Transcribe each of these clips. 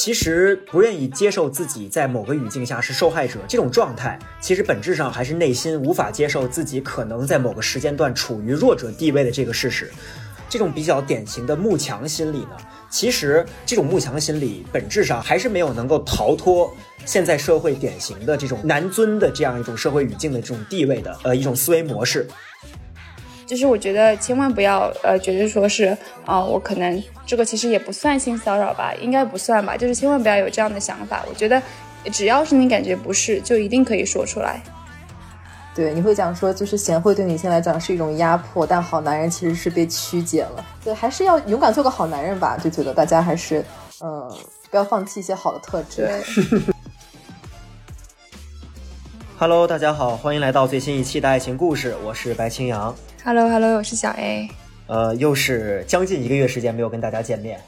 其实不愿意接受自己在某个语境下是受害者这种状态，其实本质上还是内心无法接受自己可能在某个时间段处于弱者地位的这个事实。这种比较典型的慕强心理呢，其实这种慕强心理本质上还是没有能够逃脱现在社会典型的这种男尊的这样一种社会语境的这种地位的呃一种思维模式。就是我觉得千万不要呃觉得说是啊我可能这个其实也不算性骚扰吧，应该不算吧，就是千万不要有这样的想法。我觉得只要是你感觉不是，就一定可以说出来。对，你会讲说就是贤惠对女性来讲是一种压迫，但好男人其实是被曲解了。对，还是要勇敢做个好男人吧。就觉得大家还是嗯不要放弃一些好的特质。Hello，大家好，欢迎来到最新一期的爱情故事，我是白青阳。Hello，Hello，我是小 A。呃，又是将近一个月时间没有跟大家见面。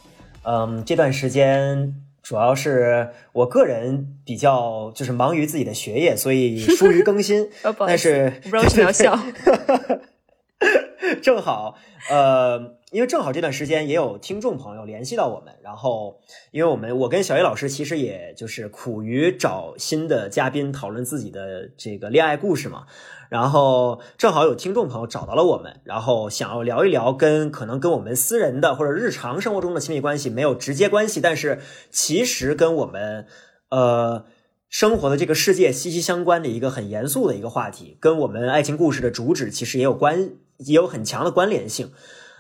嗯，这段时间主要是我个人比较就是忙于自己的学业，所以 疏于更新。但是不知道为什么要笑。正好，呃，因为正好这段时间也有听众朋友联系到我们，然后因为我们我跟小 A 老师其实也就是苦于找新的嘉宾讨论自己的这个恋爱故事嘛，然后正好有听众朋友找到了我们，然后想要聊一聊跟可能跟我们私人的或者日常生活中的亲密关系没有直接关系，但是其实跟我们呃生活的这个世界息息相关的一个很严肃的一个话题，跟我们爱情故事的主旨其实也有关。也有很强的关联性，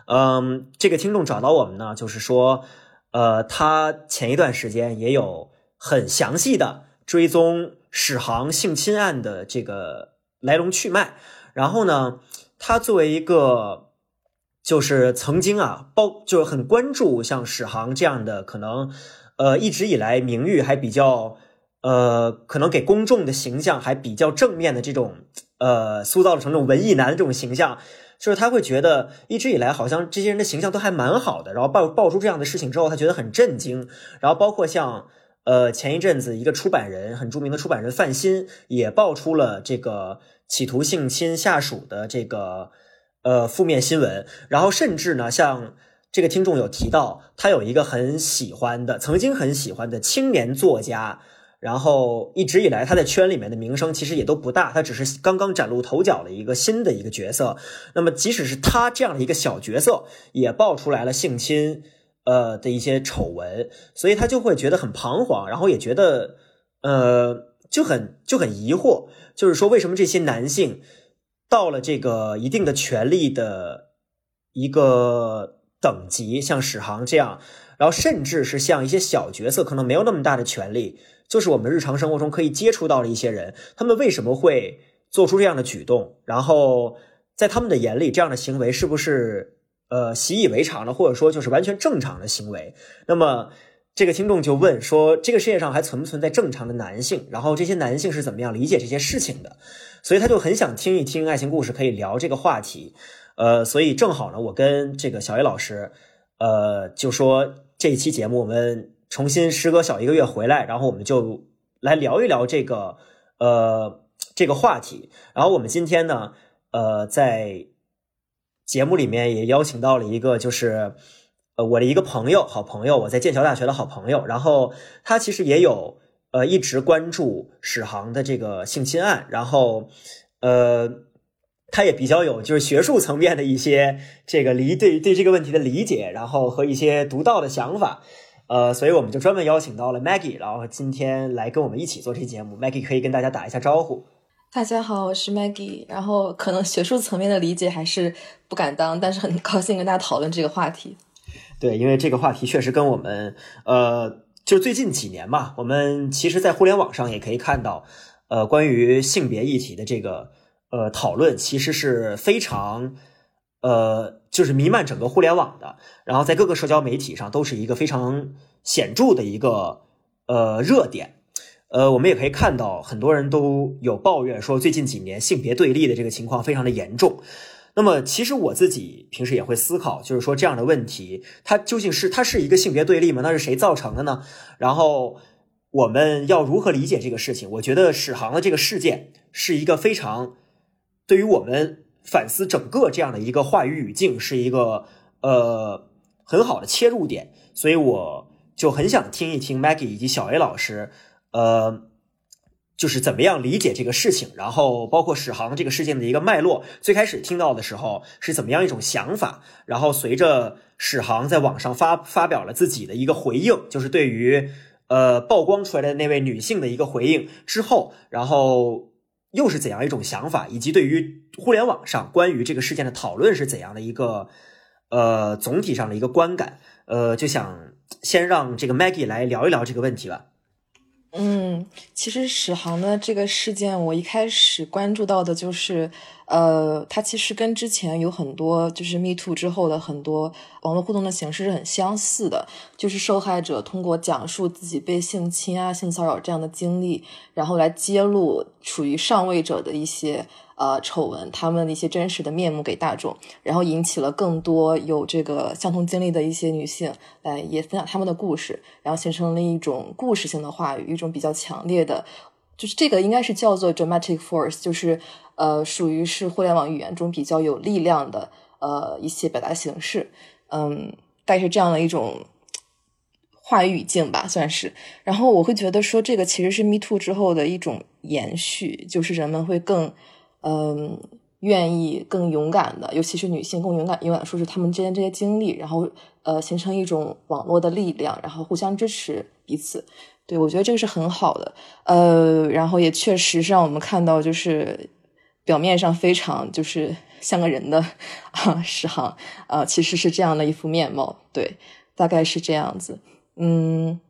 嗯，这个听众找到我们呢，就是说，呃，他前一段时间也有很详细的追踪史航性侵案的这个来龙去脉，然后呢，他作为一个就是曾经啊，包就是很关注像史航这样的可能，呃，一直以来名誉还比较，呃，可能给公众的形象还比较正面的这种，呃，塑造成这种文艺男的这种形象。就是他会觉得一直以来好像这些人的形象都还蛮好的，然后爆爆出这样的事情之后，他觉得很震惊。然后包括像呃前一阵子一个出版人很著名的出版人范鑫也爆出了这个企图性侵下属的这个呃负面新闻。然后甚至呢，像这个听众有提到，他有一个很喜欢的，曾经很喜欢的青年作家。然后一直以来，他在圈里面的名声其实也都不大，他只是刚刚崭露头角的一个新的一个角色。那么，即使是他这样的一个小角色，也爆出来了性侵，呃的一些丑闻，所以他就会觉得很彷徨，然后也觉得，呃，就很就很疑惑，就是说为什么这些男性到了这个一定的权利的一个等级，像史航这样，然后甚至是像一些小角色，可能没有那么大的权利。就是我们日常生活中可以接触到的一些人，他们为什么会做出这样的举动？然后在他们的眼里，这样的行为是不是呃习以为常的，或者说就是完全正常的行为？那么这个听众就问说：这个世界上还存不存在正常的男性？然后这些男性是怎么样理解这些事情的？所以他就很想听一听爱情故事，可以聊这个话题。呃，所以正好呢，我跟这个小 A 老师，呃，就说这一期节目我们。重新时隔小一个月回来，然后我们就来聊一聊这个呃这个话题。然后我们今天呢，呃，在节目里面也邀请到了一个，就是呃我的一个朋友，好朋友，我在剑桥大学的好朋友。然后他其实也有呃一直关注史航的这个性侵案，然后呃他也比较有就是学术层面的一些这个理对对这个问题的理解，然后和一些独到的想法。呃，所以我们就专门邀请到了 Maggie，然后今天来跟我们一起做这期节目。Maggie 可以跟大家打一下招呼。大家好，我是 Maggie。然后可能学术层面的理解还是不敢当，但是很高兴跟大家讨论这个话题。对，因为这个话题确实跟我们，呃，就最近几年嘛，我们其实，在互联网上也可以看到，呃，关于性别议题的这个呃讨论，其实是非常。呃，就是弥漫整个互联网的，然后在各个社交媒体上都是一个非常显著的一个呃热点。呃，我们也可以看到，很多人都有抱怨说，最近几年性别对立的这个情况非常的严重。那么，其实我自己平时也会思考，就是说这样的问题，它究竟是它是一个性别对立吗？那是谁造成的呢？然后我们要如何理解这个事情？我觉得史航的这个事件是一个非常对于我们。反思整个这样的一个话语语境是一个呃很好的切入点，所以我就很想听一听 Maggie 以及小 A 老师，呃，就是怎么样理解这个事情，然后包括史航这个事件的一个脉络，最开始听到的时候是怎么样一种想法，然后随着史航在网上发发表了自己的一个回应，就是对于呃曝光出来的那位女性的一个回应之后，然后又是怎样一种想法，以及对于互联网上关于这个事件的讨论是怎样的一个呃总体上的一个观感，呃，就想。先让这个 Maggie 来聊一聊这个问题吧。嗯，其实史航的这个事件，我一开始关注到的就是，呃，他其实跟之前有很多就是 Me Too 之后的很多网络互动的形式是很相似的，就是受害者通过讲述自己被性侵啊、性骚扰这样的经历，然后来揭露处于上位者的一些。呃，丑闻，他们的一些真实的面目给大众，然后引起了更多有这个相同经历的一些女性，来也分享他们的故事，然后形成了一种故事性的话语，一种比较强烈的，就是这个应该是叫做 dramatic force，就是呃，属于是互联网语言中比较有力量的呃一些表达形式，嗯，大概是这样的一种话语语境吧，算是。然后我会觉得说，这个其实是 Me Too 之后的一种延续，就是人们会更。嗯，愿意更勇敢的，尤其是女性更勇敢，勇敢说是他们之间这些经历，然后呃形成一种网络的力量，然后互相支持彼此。对我觉得这个是很好的。呃，然后也确实是让我们看到，就是表面上非常就是像个人的啊史航啊，其实是这样的一副面貌。对，大概是这样子。嗯，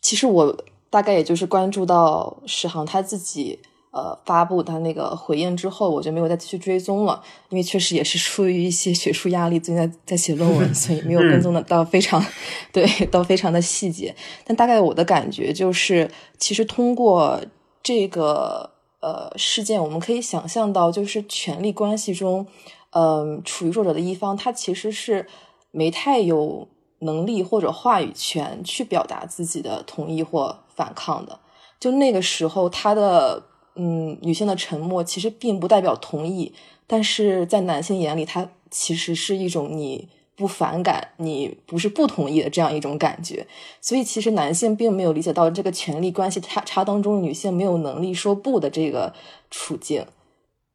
其实我大概也就是关注到史航他自己。呃，发布他那个回应之后，我就没有再继续追踪了，因为确实也是出于一些学术压力，最近在在写论文，所以没有跟踪的到非常，对，到非常的细节。但大概我的感觉就是，其实通过这个呃事件，我们可以想象到，就是权力关系中，嗯，处于弱者的一方，他其实是没太有能力或者话语权去表达自己的同意或反抗的。就那个时候，他的。嗯，女性的沉默其实并不代表同意，但是在男性眼里，它其实是一种你不反感、你不是不同意的这样一种感觉。所以，其实男性并没有理解到这个权力关系差差当中，女性没有能力说不的这个处境。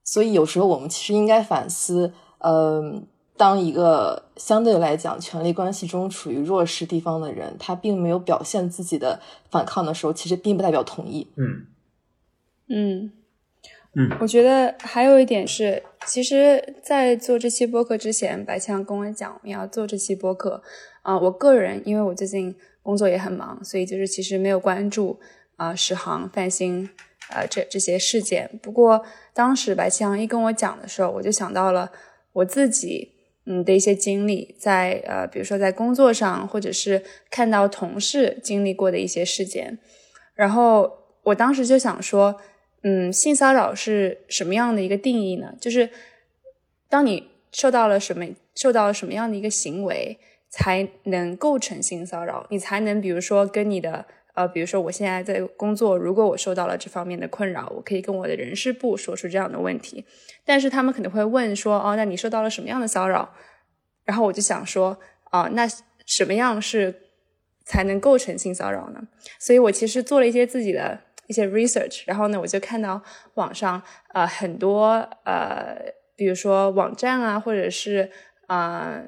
所以，有时候我们其实应该反思：，嗯，当一个相对来讲权力关系中处于弱势地方的人，他并没有表现自己的反抗的时候，其实并不代表同意。嗯。嗯，嗯，我觉得还有一点是，其实，在做这期播客之前，白强跟我讲我们要做这期播客啊。我个人，因为我最近工作也很忙，所以就是其实没有关注啊史航、范鑫啊这这些事件。不过当时白强一跟我讲的时候，我就想到了我自己嗯的一些经历，在呃比如说在工作上，或者是看到同事经历过的一些事件，然后我当时就想说。嗯，性骚扰是什么样的一个定义呢？就是当你受到了什么，受到了什么样的一个行为，才能构成性骚扰？你才能，比如说跟你的呃，比如说我现在在工作，如果我受到了这方面的困扰，我可以跟我的人事部说出这样的问题。但是他们肯定会问说，哦，那你受到了什么样的骚扰？然后我就想说，啊，那什么样是才能构成性骚扰呢？所以我其实做了一些自己的。一些 research，然后呢，我就看到网上呃很多呃，比如说网站啊，或者是啊，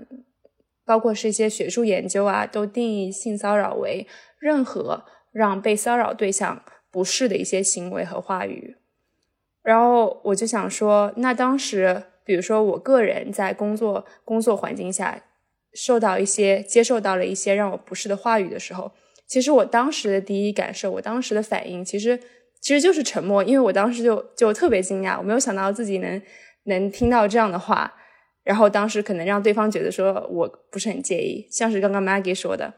包括是一些学术研究啊，都定义性骚扰为任何让被骚扰对象不适的一些行为和话语。然后我就想说，那当时比如说我个人在工作工作环境下受到一些接受到了一些让我不适的话语的时候。其实我当时的第一感受，我当时的反应，其实其实就是沉默，因为我当时就就特别惊讶，我没有想到自己能能听到这样的话，然后当时可能让对方觉得说我不是很介意，像是刚刚 Maggie 说的，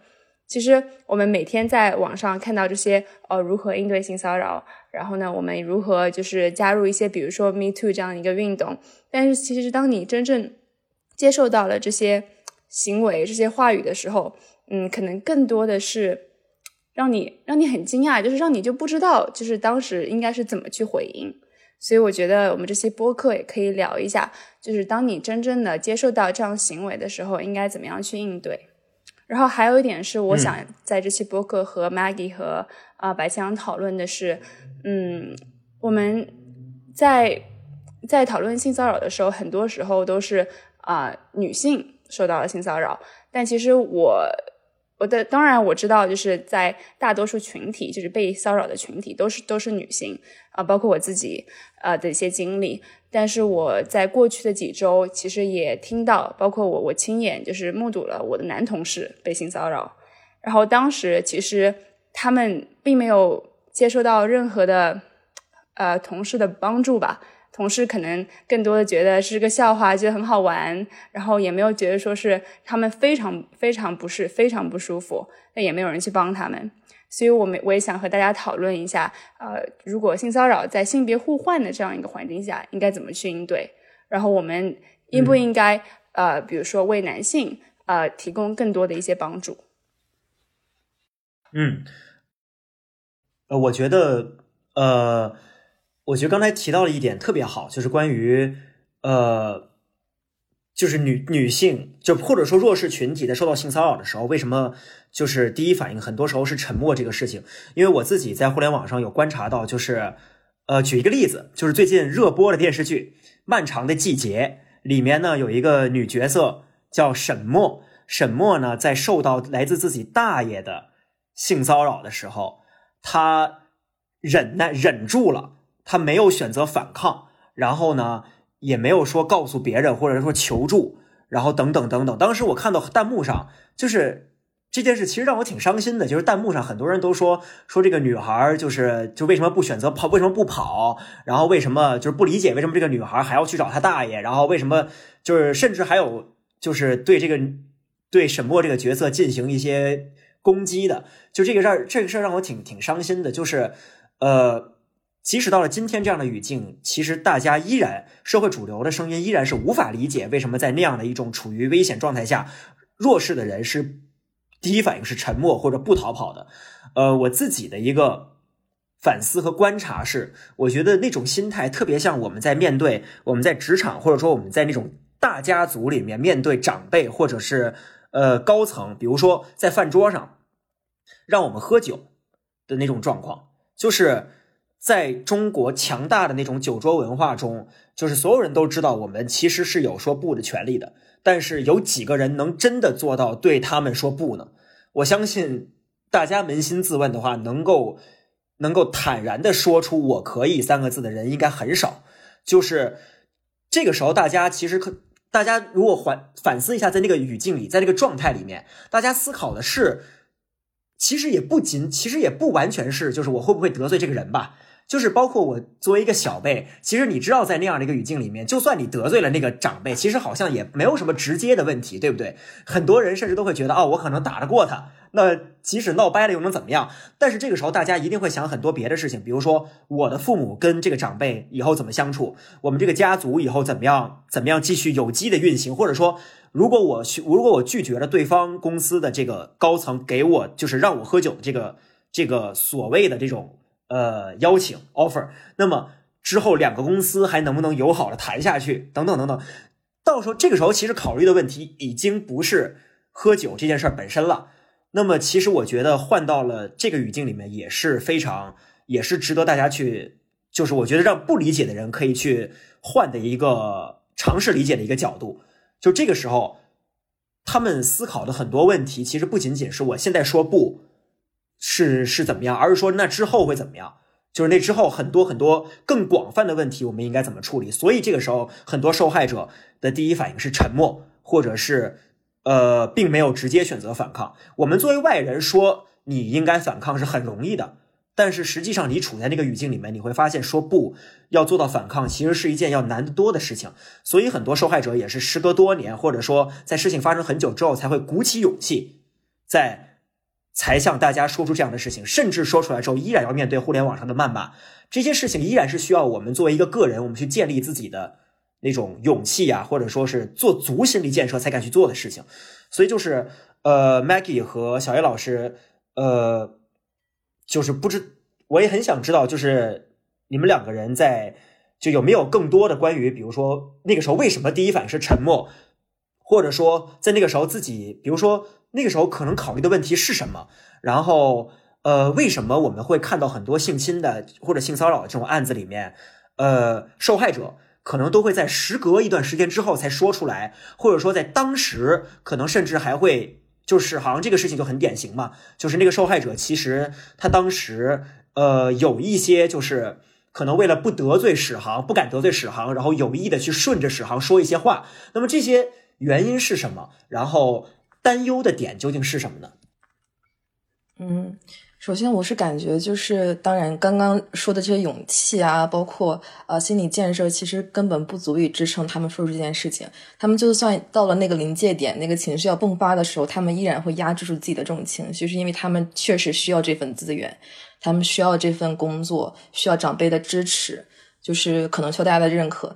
其实我们每天在网上看到这些呃如何应对性骚扰，然后呢，我们如何就是加入一些比如说 Me Too 这样的一个运动，但是其实当你真正接受到了这些行为、这些话语的时候，嗯，可能更多的是。让你让你很惊讶，就是让你就不知道，就是当时应该是怎么去回应。所以我觉得我们这期播客也可以聊一下，就是当你真正的接受到这样行为的时候，应该怎么样去应对。然后还有一点是，我想在这期播客和 Maggie 和啊白香讨论的是，嗯，我们在在讨论性骚扰的时候，很多时候都是啊女性受到了性骚扰，但其实我。我的当然我知道，就是在大多数群体，就是被骚扰的群体都是都是女性啊，包括我自己呃的一些经历。但是我在过去的几周，其实也听到，包括我我亲眼就是目睹了我的男同事被性骚扰。然后当时其实他们并没有接受到任何的呃同事的帮助吧。同事可能更多的觉得是个笑话，觉得很好玩，然后也没有觉得说是他们非常非常不适、非常不舒服，那也没有人去帮他们。所以，我们我也想和大家讨论一下，呃，如果性骚扰在性别互换的这样一个环境下，应该怎么去应对？然后，我们应不应该呃，比如说为男性呃提供更多的一些帮助？嗯，呃，我觉得呃。我觉得刚才提到了一点特别好，就是关于，呃，就是女女性，就或者说弱势群体在受到性骚扰的时候，为什么就是第一反应很多时候是沉默这个事情？因为我自己在互联网上有观察到，就是，呃，举一个例子，就是最近热播的电视剧《漫长的季节》里面呢，有一个女角色叫沈墨，沈墨呢在受到来自自己大爷的性骚扰的时候，她忍耐忍住了。他没有选择反抗，然后呢，也没有说告诉别人，或者说求助，然后等等等等。当时我看到弹幕上，就是这件事其实让我挺伤心的。就是弹幕上很多人都说说这个女孩就是就为什么不选择跑，为什么不跑，然后为什么就是不理解为什么这个女孩还要去找他大爷，然后为什么就是甚至还有就是对这个对沈墨这个角色进行一些攻击的。就这个事儿，这个事儿让我挺挺伤心的。就是呃。即使到了今天这样的语境，其实大家依然社会主流的声音依然是无法理解为什么在那样的一种处于危险状态下，弱势的人是第一反应是沉默或者不逃跑的。呃，我自己的一个反思和观察是，我觉得那种心态特别像我们在面对我们在职场或者说我们在那种大家族里面面对长辈或者是呃高层，比如说在饭桌上让我们喝酒的那种状况，就是。在中国强大的那种酒桌文化中，就是所有人都知道我们其实是有说不的权利的。但是有几个人能真的做到对他们说不呢？我相信大家扪心自问的话，能够能够坦然的说出“我可以”三个字的人应该很少。就是这个时候，大家其实可，大家如果反反思一下，在那个语境里，在那个状态里面，大家思考的是，其实也不仅，其实也不完全是，就是我会不会得罪这个人吧。就是包括我作为一个小辈，其实你知道，在那样的一个语境里面，就算你得罪了那个长辈，其实好像也没有什么直接的问题，对不对？很多人甚至都会觉得，哦，我可能打得过他，那即使闹掰了又能怎么样？但是这个时候，大家一定会想很多别的事情，比如说我的父母跟这个长辈以后怎么相处，我们这个家族以后怎么样，怎么样继续有机的运行，或者说，如果我去如果我拒绝了对方公司的这个高层给我就是让我喝酒的这个这个所谓的这种。呃，邀请 offer，那么之后两个公司还能不能友好的谈下去？等等等等，到时候这个时候其实考虑的问题已经不是喝酒这件事本身了。那么其实我觉得换到了这个语境里面也是非常，也是值得大家去，就是我觉得让不理解的人可以去换的一个尝试理解的一个角度。就这个时候，他们思考的很多问题，其实不仅仅是我现在说不。是是怎么样？而是说那之后会怎么样？就是那之后很多很多更广泛的问题，我们应该怎么处理？所以这个时候，很多受害者的第一反应是沉默，或者是呃，并没有直接选择反抗。我们作为外人说你应该反抗是很容易的，但是实际上你处在那个语境里面，你会发现说不要做到反抗，其实是一件要难得多的事情。所以很多受害者也是时隔多年，或者说在事情发生很久之后，才会鼓起勇气在。才向大家说出这样的事情，甚至说出来之后，依然要面对互联网上的谩骂。这些事情依然是需要我们作为一个个人，我们去建立自己的那种勇气啊，或者说是做足心理建设才敢去做的事情。所以就是，呃，Maggie 和小叶老师，呃，就是不知，我也很想知道，就是你们两个人在就有没有更多的关于，比如说那个时候为什么第一反应是沉默。或者说在那个时候自己，比如说那个时候可能考虑的问题是什么，然后呃，为什么我们会看到很多性侵的或者性骚扰的这种案子里面，呃，受害者可能都会在时隔一段时间之后才说出来，或者说在当时可能甚至还会就是好像这个事情就很典型嘛，就是那个受害者其实他当时呃有一些就是。可能为了不得罪史航，不敢得罪史航，然后有意的去顺着史航说一些话。那么这些原因是什么？然后担忧的点究竟是什么呢？嗯，首先我是感觉就是，当然刚刚说的这些勇气啊，包括呃心理建设，其实根本不足以支撑他们说出这件事情。他们就算到了那个临界点，那个情绪要迸发的时候，他们依然会压制住自己的这种情绪，是因为他们确实需要这份资源。他们需要这份工作，需要长辈的支持，就是可能需要大家的认可。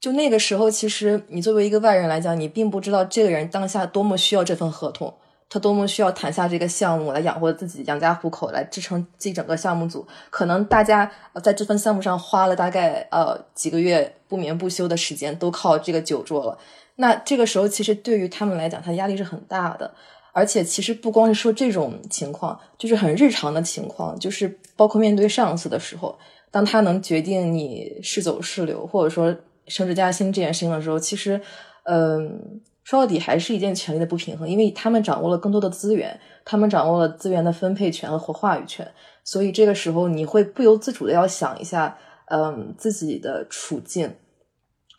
就那个时候，其实你作为一个外人来讲，你并不知道这个人当下多么需要这份合同，他多么需要谈下这个项目来养活自己、养家糊口，来支撑这整个项目组。可能大家在这份项目上花了大概呃几个月不眠不休的时间，都靠这个酒桌了。那这个时候，其实对于他们来讲，他压力是很大的。而且其实不光是说这种情况，就是很日常的情况，就是包括面对上司的时候，当他能决定你是走是留，或者说升职加薪这件事情的时候，其实，嗯，说到底还是一件权力的不平衡，因为他们掌握了更多的资源，他们掌握了资源的分配权和话语权，所以这个时候你会不由自主的要想一下，嗯，自己的处境，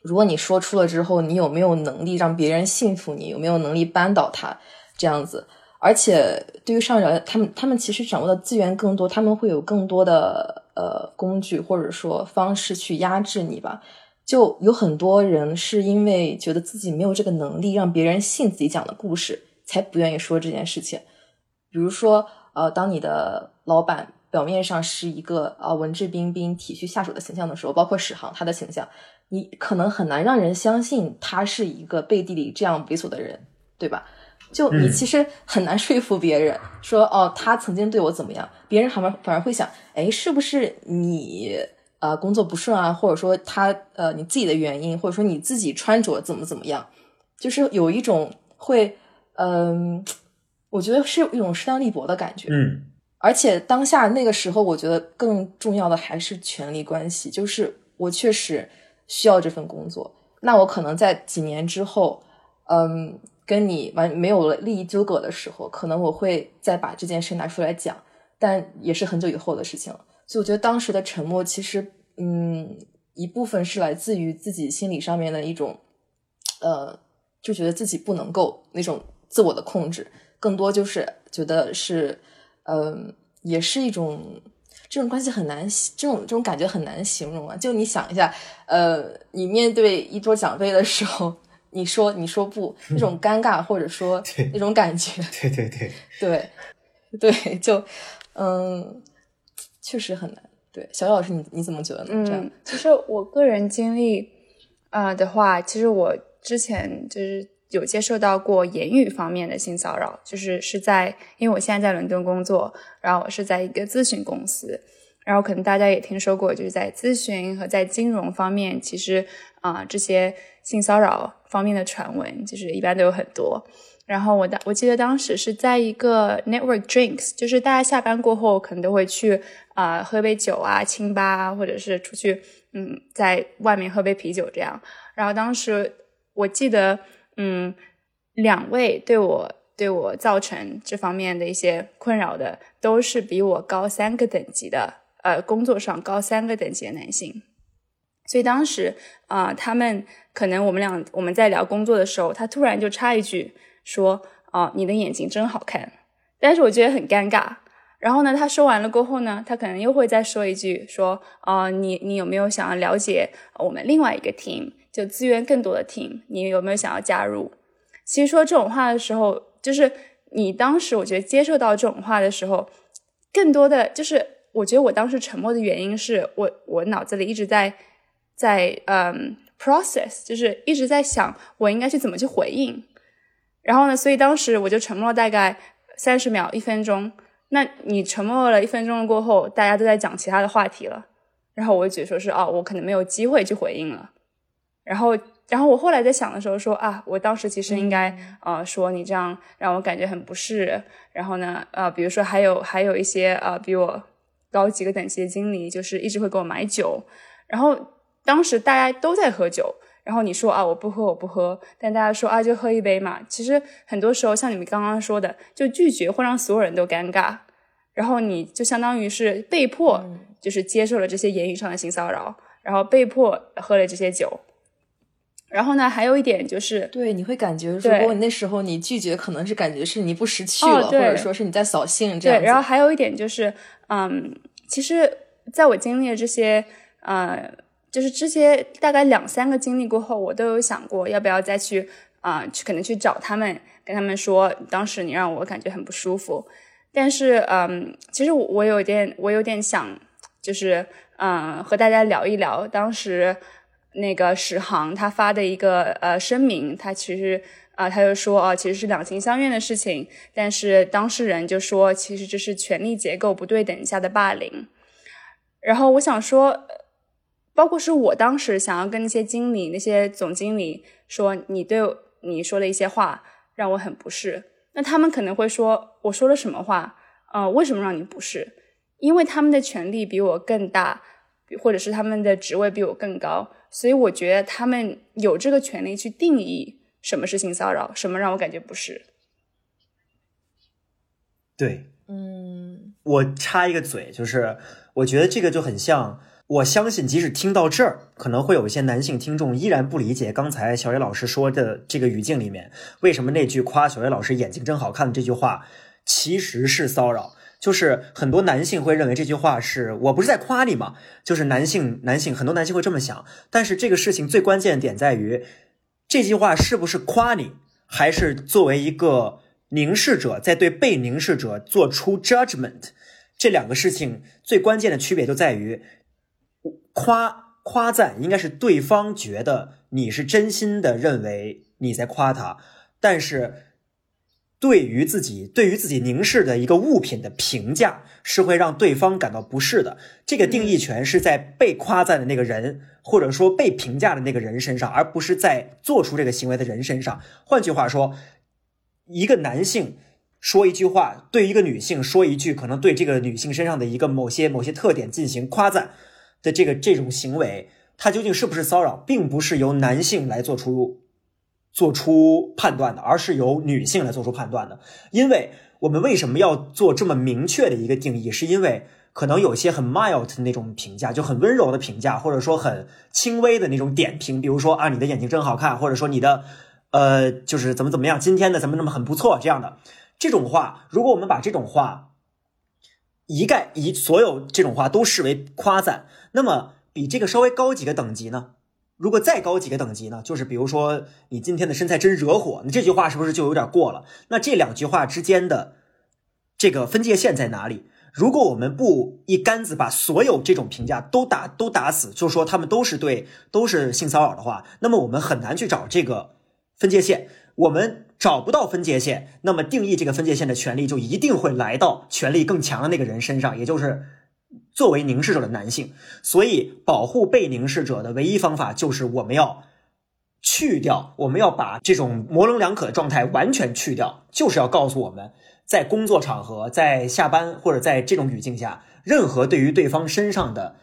如果你说出了之后，你有没有能力让别人信服你，有没有能力扳倒他？这样子，而且对于上者，他们他们其实掌握的资源更多，他们会有更多的呃工具或者说方式去压制你吧。就有很多人是因为觉得自己没有这个能力让别人信自己讲的故事，才不愿意说这件事情。比如说，呃，当你的老板表面上是一个啊文质彬彬、体恤下属的形象的时候，包括史航他的形象，你可能很难让人相信他是一个背地里这样猥琐的人，对吧？就你其实很难说服别人说哦，他曾经对我怎么样？别人反而反而会想，哎，是不是你呃工作不顺啊？或者说他呃你自己的原因，或者说你自己穿着怎么怎么样？就是有一种会嗯，我觉得是一种势单力薄的感觉。嗯，而且当下那个时候，我觉得更重要的还是权力关系。就是我确实需要这份工作，那我可能在几年之后，嗯。跟你完没有了利益纠葛的时候，可能我会再把这件事拿出来讲，但也是很久以后的事情了。所以我觉得当时的沉默，其实嗯，一部分是来自于自己心理上面的一种，呃，就觉得自己不能够那种自我的控制，更多就是觉得是，嗯，也是一种这种关系很难，这种这种感觉很难形容啊。就你想一下，呃，你面对一桌长辈的时候。你说你说不那种 尴尬，或者说那种感觉，对对对 对对，就嗯，确实很难。对，小老师，你你怎么觉得呢？嗯，其实我个人经历啊的话，其实我之前就是有接受到过言语方面的性骚扰，就是是在因为我现在在伦敦工作，然后我是在一个咨询公司，然后可能大家也听说过，就是在咨询和在金融方面，其实啊这些性骚扰。方面的传闻就是一般都有很多，然后我当我记得当时是在一个 network drinks，就是大家下班过后可能都会去啊喝杯酒啊清吧，或者是出去嗯在外面喝杯啤酒这样。然后当时我记得嗯两位对我对我造成这方面的一些困扰的都是比我高三个等级的呃工作上高三个等级的男性。所以当时啊，他们可能我们俩我们在聊工作的时候，他突然就插一句说：“啊，你的眼睛真好看。”但是我觉得很尴尬。然后呢，他说完了过后呢，他可能又会再说一句说：“啊，你你有没有想要了解我们另外一个 team，就资源更多的 team？你有没有想要加入？”其实说这种话的时候，就是你当时我觉得接受到这种话的时候，更多的就是我觉得我当时沉默的原因是我我脑子里一直在。在嗯，process 就是一直在想我应该去怎么去回应，然后呢，所以当时我就沉默了大概三十秒、一分钟。那你沉默了一分钟过后，大家都在讲其他的话题了，然后我就觉得说是哦，我可能没有机会去回应了。然后然后我后来在想的时候说啊，我当时其实应该呃说你这样让我感觉很不适。然后呢，呃，比如说还有还有一些呃比我高几个等级的经理，就是一直会给我买酒。然后当时大家都在喝酒，然后你说啊我不喝我不喝，但大家说啊就喝一杯嘛。其实很多时候像你们刚刚说的，就拒绝会让所有人都尴尬，然后你就相当于是被迫就是接受了这些言语上的性骚扰，然后被迫喝了这些酒。然后呢，还有一点就是，对，你会感觉，如果你那时候你拒绝，可能是感觉是你不识趣了，或者说是你在扫兴这样。对，然后还有一点就是，嗯，其实在我经历了这些，呃，就是这些大概两三个经历过后，我都有想过要不要再去，啊，去可能去找他们，跟他们说，当时你让我感觉很不舒服。但是，嗯，其实我我有点，我有点想，就是，嗯，和大家聊一聊当时。那个史航他发的一个呃声明，他其实啊他就说啊其实是两情相悦的事情，但是当事人就说其实这是权力结构不对等下的霸凌。然后我想说，包括是我当时想要跟那些经理、那些总经理说，你对你说的一些话让我很不适，那他们可能会说我说了什么话？呃，为什么让你不适？因为他们的权力比我更大，或者是他们的职位比我更高。所以我觉得他们有这个权利去定义什么是性骚扰，什么让我感觉不适。对，嗯，我插一个嘴，就是我觉得这个就很像，我相信即使听到这儿，可能会有一些男性听众依然不理解刚才小野老师说的这个语境里面，为什么那句夸小野老师眼睛真好看的这句话其实是骚扰。就是很多男性会认为这句话是我不是在夸你吗？就是男性男性很多男性会这么想，但是这个事情最关键的点在于，这句话是不是夸你，还是作为一个凝视者在对被凝视者做出 judgment？这两个事情最关键的区别就在于，夸夸赞应该是对方觉得你是真心的认为你在夸他，但是。对于自己对于自己凝视的一个物品的评价，是会让对方感到不适的。这个定义权是在被夸赞的那个人，或者说被评价的那个人身上，而不是在做出这个行为的人身上。换句话说，一个男性说一句话，对一个女性说一句，可能对这个女性身上的一个某些某些特点进行夸赞的这个这种行为，它究竟是不是骚扰，并不是由男性来做出。做出判断的，而是由女性来做出判断的。因为我们为什么要做这么明确的一个定义？是因为可能有些很 mild 的那种评价，就很温柔的评价，或者说很轻微的那种点评，比如说啊，你的眼睛真好看，或者说你的，呃，就是怎么怎么样，今天的怎么怎么很不错这样的这种话。如果我们把这种话一概以所有这种话都视为夸赞，那么比这个稍微高几个等级呢？如果再高几个等级呢？就是比如说你今天的身材真惹火，你这句话是不是就有点过了？那这两句话之间的这个分界线在哪里？如果我们不一竿子把所有这种评价都打都打死，就说他们都是对都是性骚扰的话，那么我们很难去找这个分界线。我们找不到分界线，那么定义这个分界线的权利就一定会来到权力更强的那个人身上，也就是。作为凝视者的男性，所以保护被凝视者的唯一方法就是我们要去掉，我们要把这种模棱两可的状态完全去掉，就是要告诉我们在工作场合、在下班或者在这种语境下，任何对于对方身上的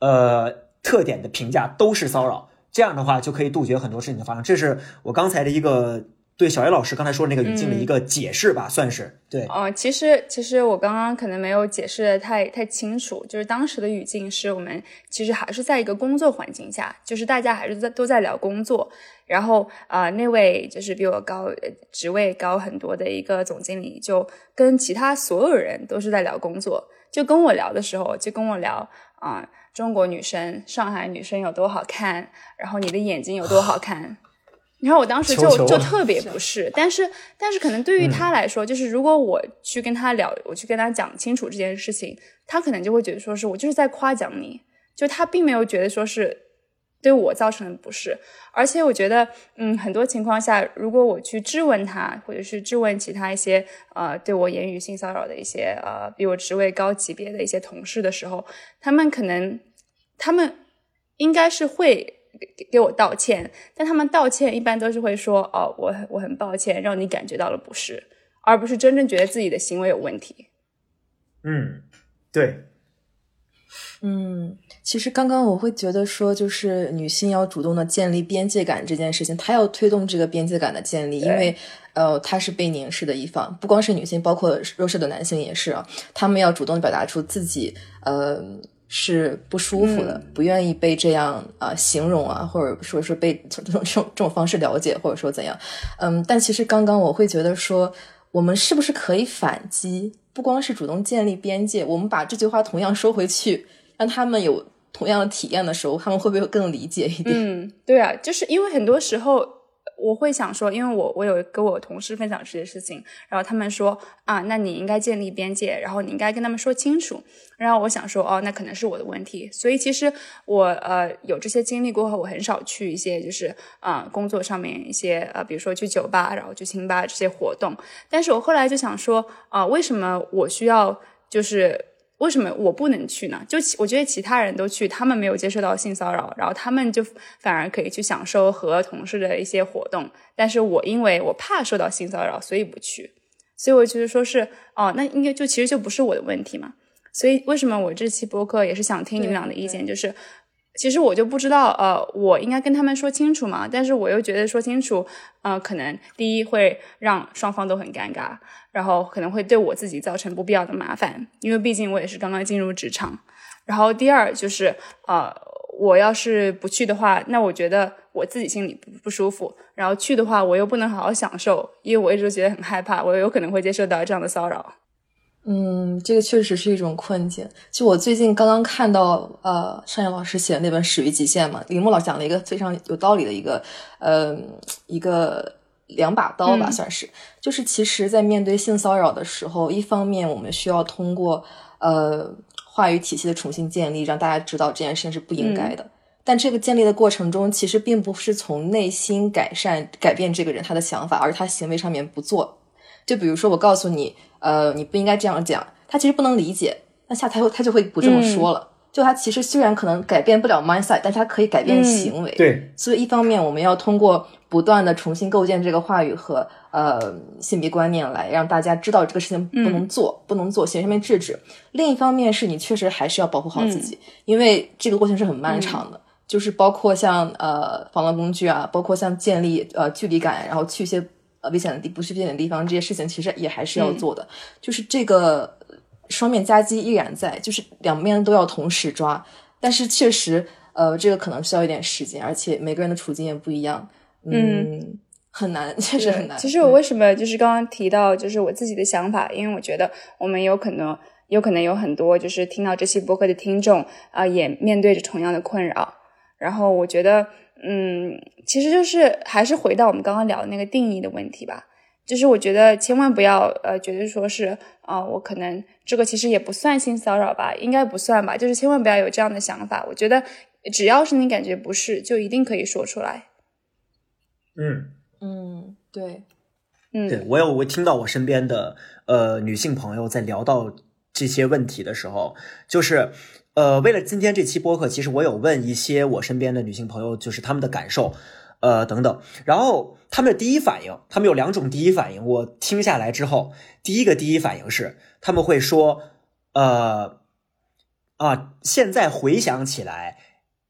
呃特点的评价都是骚扰。这样的话就可以杜绝很多事情的发生。这是我刚才的一个。对小叶老师刚才说的那个语境的一个解释吧，算是对。哦，其实其实我刚刚可能没有解释的太太清楚，就是当时的语境是我们其实还是在一个工作环境下，就是大家还是在都在聊工作，然后啊那位就是比我高职位高很多的一个总经理，就跟其他所有人都是在聊工作，就跟我聊的时候就跟我聊啊中国女生、上海女生有多好看，然后你的眼睛有多好看。然后我当时就就特别不适，但是但是可能对于他来说，就是如果我去跟他聊，我去跟他讲清楚这件事情，他可能就会觉得说是我就是在夸奖你，就他并没有觉得说是对我造成的不适。而且我觉得，嗯，很多情况下，如果我去质问他，或者是质问其他一些呃对我言语性骚扰的一些呃比我职位高级别的一些同事的时候，他们可能他们应该是会。给给我道歉，但他们道歉一般都是会说哦，我我很抱歉，让你感觉到了不适，而不是真正觉得自己的行为有问题。嗯，对。嗯，其实刚刚我会觉得说，就是女性要主动的建立边界感这件事情，她要推动这个边界感的建立，因为呃，她是被凝视的一方，不光是女性，包括弱势的男性也是啊，他们要主动表达出自己呃是不舒服的，不愿意被这样啊形容啊，或者说是被这种这种这种方式了解，或者说怎样，嗯，但其实刚刚我会觉得说，我们是不是可以反击？不光是主动建立边界，我们把这句话同样收回去。让他们有同样的体验的时候，他们会不会更理解一点？嗯，对啊，就是因为很多时候我会想说，因为我我有跟我同事分享这些事情，然后他们说啊，那你应该建立边界，然后你应该跟他们说清楚。然后我想说，哦，那可能是我的问题。所以其实我呃有这些经历过后，我很少去一些就是啊工作上面一些呃，比如说去酒吧，然后去清吧这些活动。但是我后来就想说啊，为什么我需要就是。为什么我不能去呢？就我觉得其他人都去，他们没有接受到性骚扰，然后他们就反而可以去享受和同事的一些活动。但是我因为我怕受到性骚扰，所以不去。所以我觉得说是哦，那应该就其实就不是我的问题嘛。所以为什么我这期播客也是想听你们俩的意见，就是。其实我就不知道，呃，我应该跟他们说清楚嘛？但是我又觉得说清楚，呃，可能第一会让双方都很尴尬，然后可能会对我自己造成不必要的麻烦，因为毕竟我也是刚刚进入职场。然后第二就是，呃，我要是不去的话，那我觉得我自己心里不不舒服。然后去的话，我又不能好好享受，因为我一直觉得很害怕，我有可能会接受到这样的骚扰。嗯，这个确实是一种困境。就我最近刚刚看到，呃，尚野老师写的那本《始于极限》嘛，林木老讲了一个非常有道理的一个，呃，一个两把刀吧，算是。就是其实，在面对性骚扰的时候，一方面我们需要通过呃话语体系的重新建立，让大家知道这件事情是不应该的。但这个建立的过程中，其实并不是从内心改善、改变这个人他的想法，而是他行为上面不做。就比如说，我告诉你。呃，你不应该这样讲。他其实不能理解，那下他他就会不这么说了。就他其实虽然可能改变不了 mindset，但是他可以改变行为。对，所以一方面我们要通过不断的重新构建这个话语和呃性别观念，来让大家知道这个事情不能做，不能做，行为上面制止。另一方面是你确实还是要保护好自己，因为这个过程是很漫长的，就是包括像呃防狼工具啊，包括像建立呃距离感，然后去一些。危险的地不去危险的地方，这些事情其实也还是要做的。就是这个双面夹击依然在，就是两面都要同时抓。但是确实，呃，这个可能需要一点时间，而且每个人的处境也不一样，嗯，很难，确实很难。其实我为什么就是刚刚提到就是我自己的想法，因为我觉得我们有可能有可能有很多就是听到这期播客的听众啊，也面对着同样的困扰。然后我觉得。嗯，其实就是还是回到我们刚刚聊的那个定义的问题吧。就是我觉得千万不要呃，觉得说是啊，我可能这个其实也不算性骚扰吧，应该不算吧。就是千万不要有这样的想法。我觉得只要是你感觉不是，就一定可以说出来。嗯嗯，对，嗯，对我有我听到我身边的呃女性朋友在聊到这些问题的时候，就是。呃，为了今天这期播客，其实我有问一些我身边的女性朋友，就是他们的感受，呃，等等。然后他们的第一反应，他们有两种第一反应。我听下来之后，第一个第一反应是，他们会说，呃，啊，现在回想起来，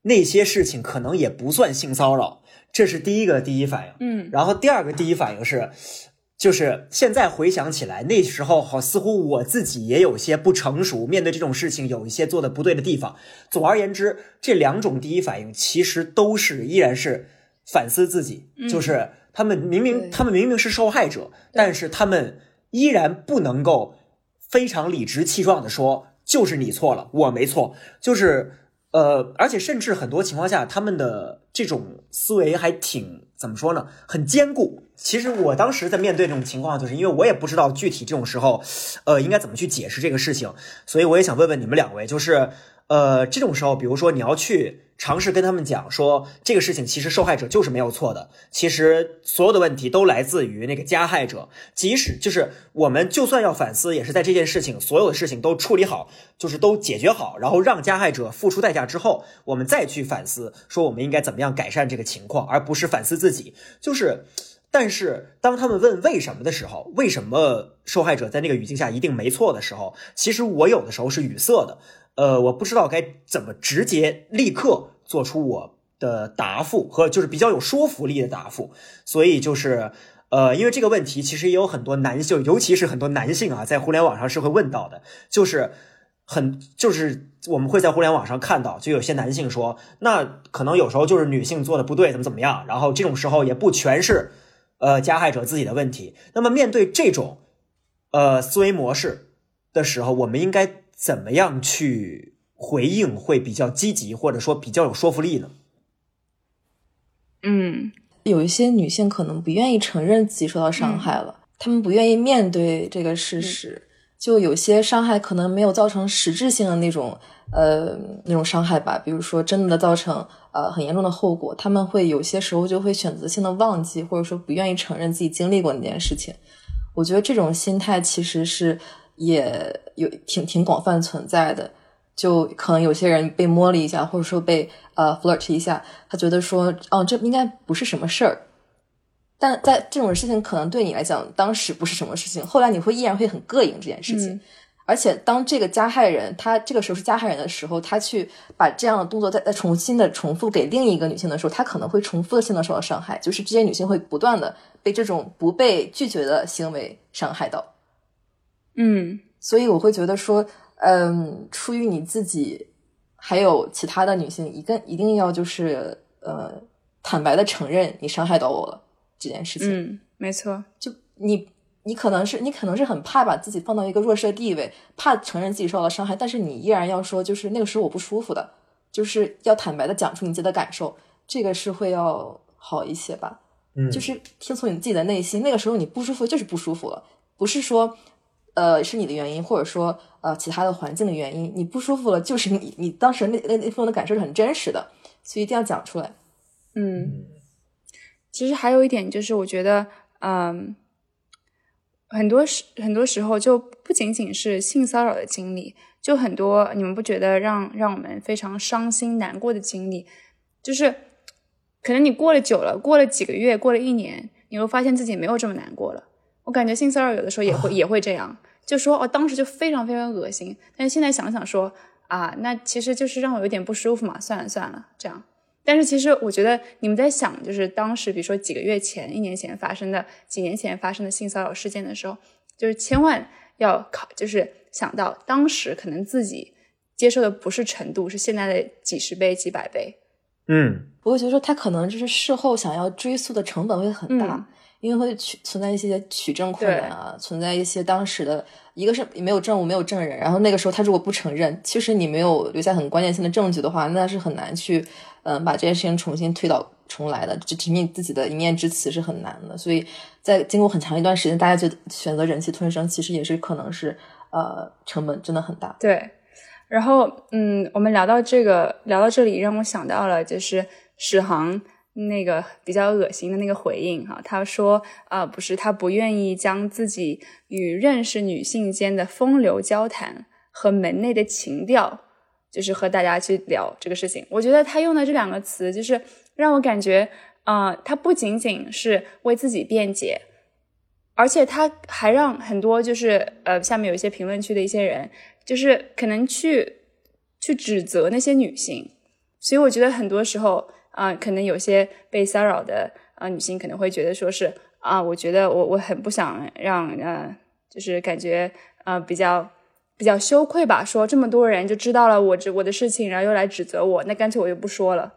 那些事情可能也不算性骚扰，这是第一个第一反应。嗯，然后第二个第一反应是。就是现在回想起来，那时候好似乎我自己也有些不成熟，面对这种事情有一些做的不对的地方。总而言之，这两种第一反应其实都是依然是反思自己，就是他们明明他们明明是受害者，但是他们依然不能够非常理直气壮的说就是你错了，我没错，就是。呃，而且甚至很多情况下，他们的这种思维还挺怎么说呢？很坚固。其实我当时在面对这种情况，就是因为我也不知道具体这种时候，呃，应该怎么去解释这个事情，所以我也想问问你们两位，就是呃，这种时候，比如说你要去尝试跟他们讲说，这个事情其实受害者就是没有错的，其实所有的问题都来自于那个加害者。即使就是我们就算要反思，也是在这件事情所有的事情都处理好，就是都解决好，然后让加害者付出代价之后，我们再去反思，说我们应该怎么样改善这个情况，而不是反思自己。就是，但是当他们问为什么的时候，为什么受害者在那个语境下一定没错的时候，其实我有的时候是语塞的。呃，我不知道该怎么直接立刻做出我的答复和就是比较有说服力的答复，所以就是呃，因为这个问题其实也有很多男性，尤其是很多男性啊，在互联网上是会问到的，就是很就是我们会在互联网上看到，就有些男性说，那可能有时候就是女性做的不对，怎么怎么样，然后这种时候也不全是呃加害者自己的问题。那么面对这种呃思维模式的时候，我们应该。怎么样去回应会比较积极，或者说比较有说服力呢？嗯，有一些女性可能不愿意承认自己受到伤害了，她们不愿意面对这个事实。就有些伤害可能没有造成实质性的那种呃那种伤害吧，比如说真的造成呃很严重的后果，他们会有些时候就会选择性的忘记，或者说不愿意承认自己经历过那件事情。我觉得这种心态其实是。也有挺挺广泛存在的，就可能有些人被摸了一下，或者说被呃 flirt 一下，他觉得说，哦，这应该不是什么事儿。但在这种事情可能对你来讲，当时不是什么事情，后来你会依然会很膈应这件事情。而且当这个加害人他这个时候是加害人的时候，他去把这样的动作再再重新的重复给另一个女性的时候，他可能会重复的性的受到伤害，就是这些女性会不断的被这种不被拒绝的行为伤害到。嗯，所以我会觉得说，嗯，出于你自己，还有其他的女性，一个一定要就是呃，坦白的承认你伤害到我了这件事情。嗯，没错。就你，你可能是你可能是很怕把自己放到一个弱势的地位，怕承认自己受到了伤害，但是你依然要说，就是那个时候我不舒服的，就是要坦白的讲出你自己的感受，这个是会要好一些吧。嗯，就是听从你自己的内心，那个时候你不舒服就是不舒服了，不是说。呃，是你的原因，或者说呃其他的环境的原因，你不舒服了，就是你你当时那那那份的感受是很真实的，所以一定要讲出来。嗯，其实还有一点就是，我觉得，嗯，很多时很多时候就不仅仅是性骚扰的经历，就很多你们不觉得让让我们非常伤心难过的经历，就是可能你过了久了，过了几个月，过了一年，你会发现自己没有这么难过了。我感觉性骚扰有的时候也会 也会这样。就说哦，当时就非常非常恶心，但是现在想想说啊，那其实就是让我有点不舒服嘛，算了算了，这样。但是其实我觉得你们在想，就是当时比如说几个月前、一年前发生的、几年前发生的性骚扰事件的时候，就是千万要考，就是想到当时可能自己接受的不是程度，是现在的几十倍、几百倍。嗯，我会觉得说他可能就是事后想要追溯的成本会很大。因为会取存在一些取证困难啊，存在一些当时的一个是没有证物、没有证人，然后那个时候他如果不承认，其实你没有留下很关键性的证据的话，那是很难去嗯把这件事情重新推倒重来的，就凭你自己的一面之词是很难的。所以在经过很长一段时间，大家就选择忍气吞声，其实也是可能是呃成本真的很大。对，然后嗯，我们聊到这个聊到这里，让我想到了就是史航。那个比较恶心的那个回应哈，他说啊，不是他不愿意将自己与认识女性间的风流交谈和门内的情调，就是和大家去聊这个事情。我觉得他用的这两个词，就是让我感觉啊，他不仅仅是为自己辩解，而且他还让很多就是呃下面有一些评论区的一些人，就是可能去去指责那些女性。所以我觉得很多时候。啊，可能有些被骚扰的啊女性可能会觉得说是啊，我觉得我我很不想让呃，就是感觉呃比较比较羞愧吧，说这么多人就知道了我这我的事情，然后又来指责我，那干脆我就不说了。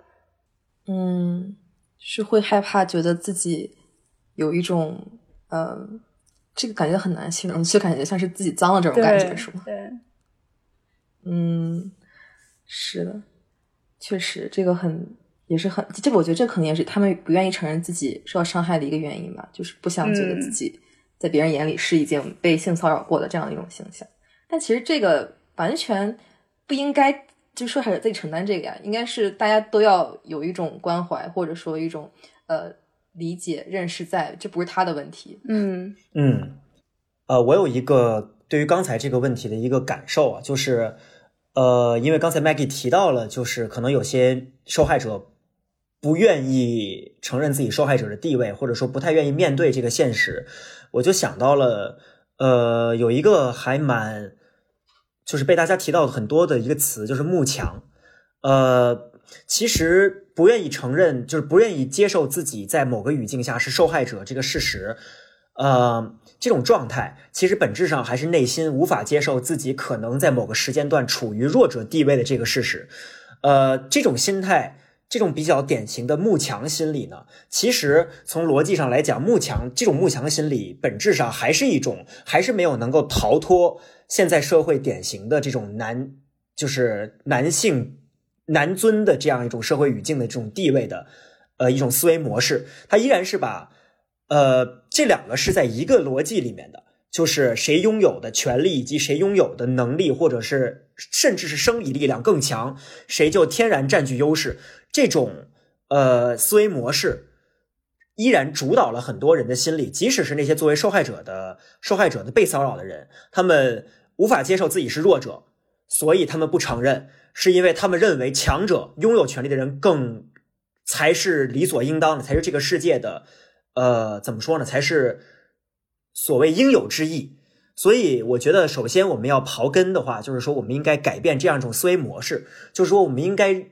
嗯，是会害怕，觉得自己有一种呃，这个感觉很难形容，就感觉像是自己脏了这种感觉，是吗？对，嗯，是的，确实这个很。也是很，这个我觉得这可能也是他们不愿意承认自己受到伤害的一个原因吧，就是不想觉得自己在别人眼里是已经被性骚扰过的这样的一种形象。但其实这个完全不应该就受害者自己承担这个呀，应该是大家都要有一种关怀，或者说一种呃理解、认识，在这不是他的问题。嗯嗯，呃，我有一个对于刚才这个问题的一个感受啊，就是呃，因为刚才 Maggie 提到了，就是可能有些受害者不愿意承认自己受害者的地位，或者说不太愿意面对这个现实，我就想到了，呃，有一个还蛮。就是被大家提到很多的一个词，就是慕强。呃，其实不愿意承认，就是不愿意接受自己在某个语境下是受害者这个事实。呃，这种状态其实本质上还是内心无法接受自己可能在某个时间段处于弱者地位的这个事实。呃，这种心态，这种比较典型的慕强心理呢，其实从逻辑上来讲，慕强这种慕强心理本质上还是一种，还是没有能够逃脱。现在社会典型的这种男，就是男性男尊的这样一种社会语境的这种地位的，呃，一种思维模式，它依然是把，呃，这两个是在一个逻辑里面的，就是谁拥有的权利以及谁拥有的能力，或者是甚至是生理力量更强，谁就天然占据优势。这种呃思维模式。依然主导了很多人的心理，即使是那些作为受害者的受害者的被骚扰的人，他们无法接受自己是弱者，所以他们不承认，是因为他们认为强者拥有权利的人更才是理所应当的，才是这个世界的，呃，怎么说呢？才是所谓应有之义。所以，我觉得首先我们要刨根的话，就是说我们应该改变这样一种思维模式，就是说我们应该。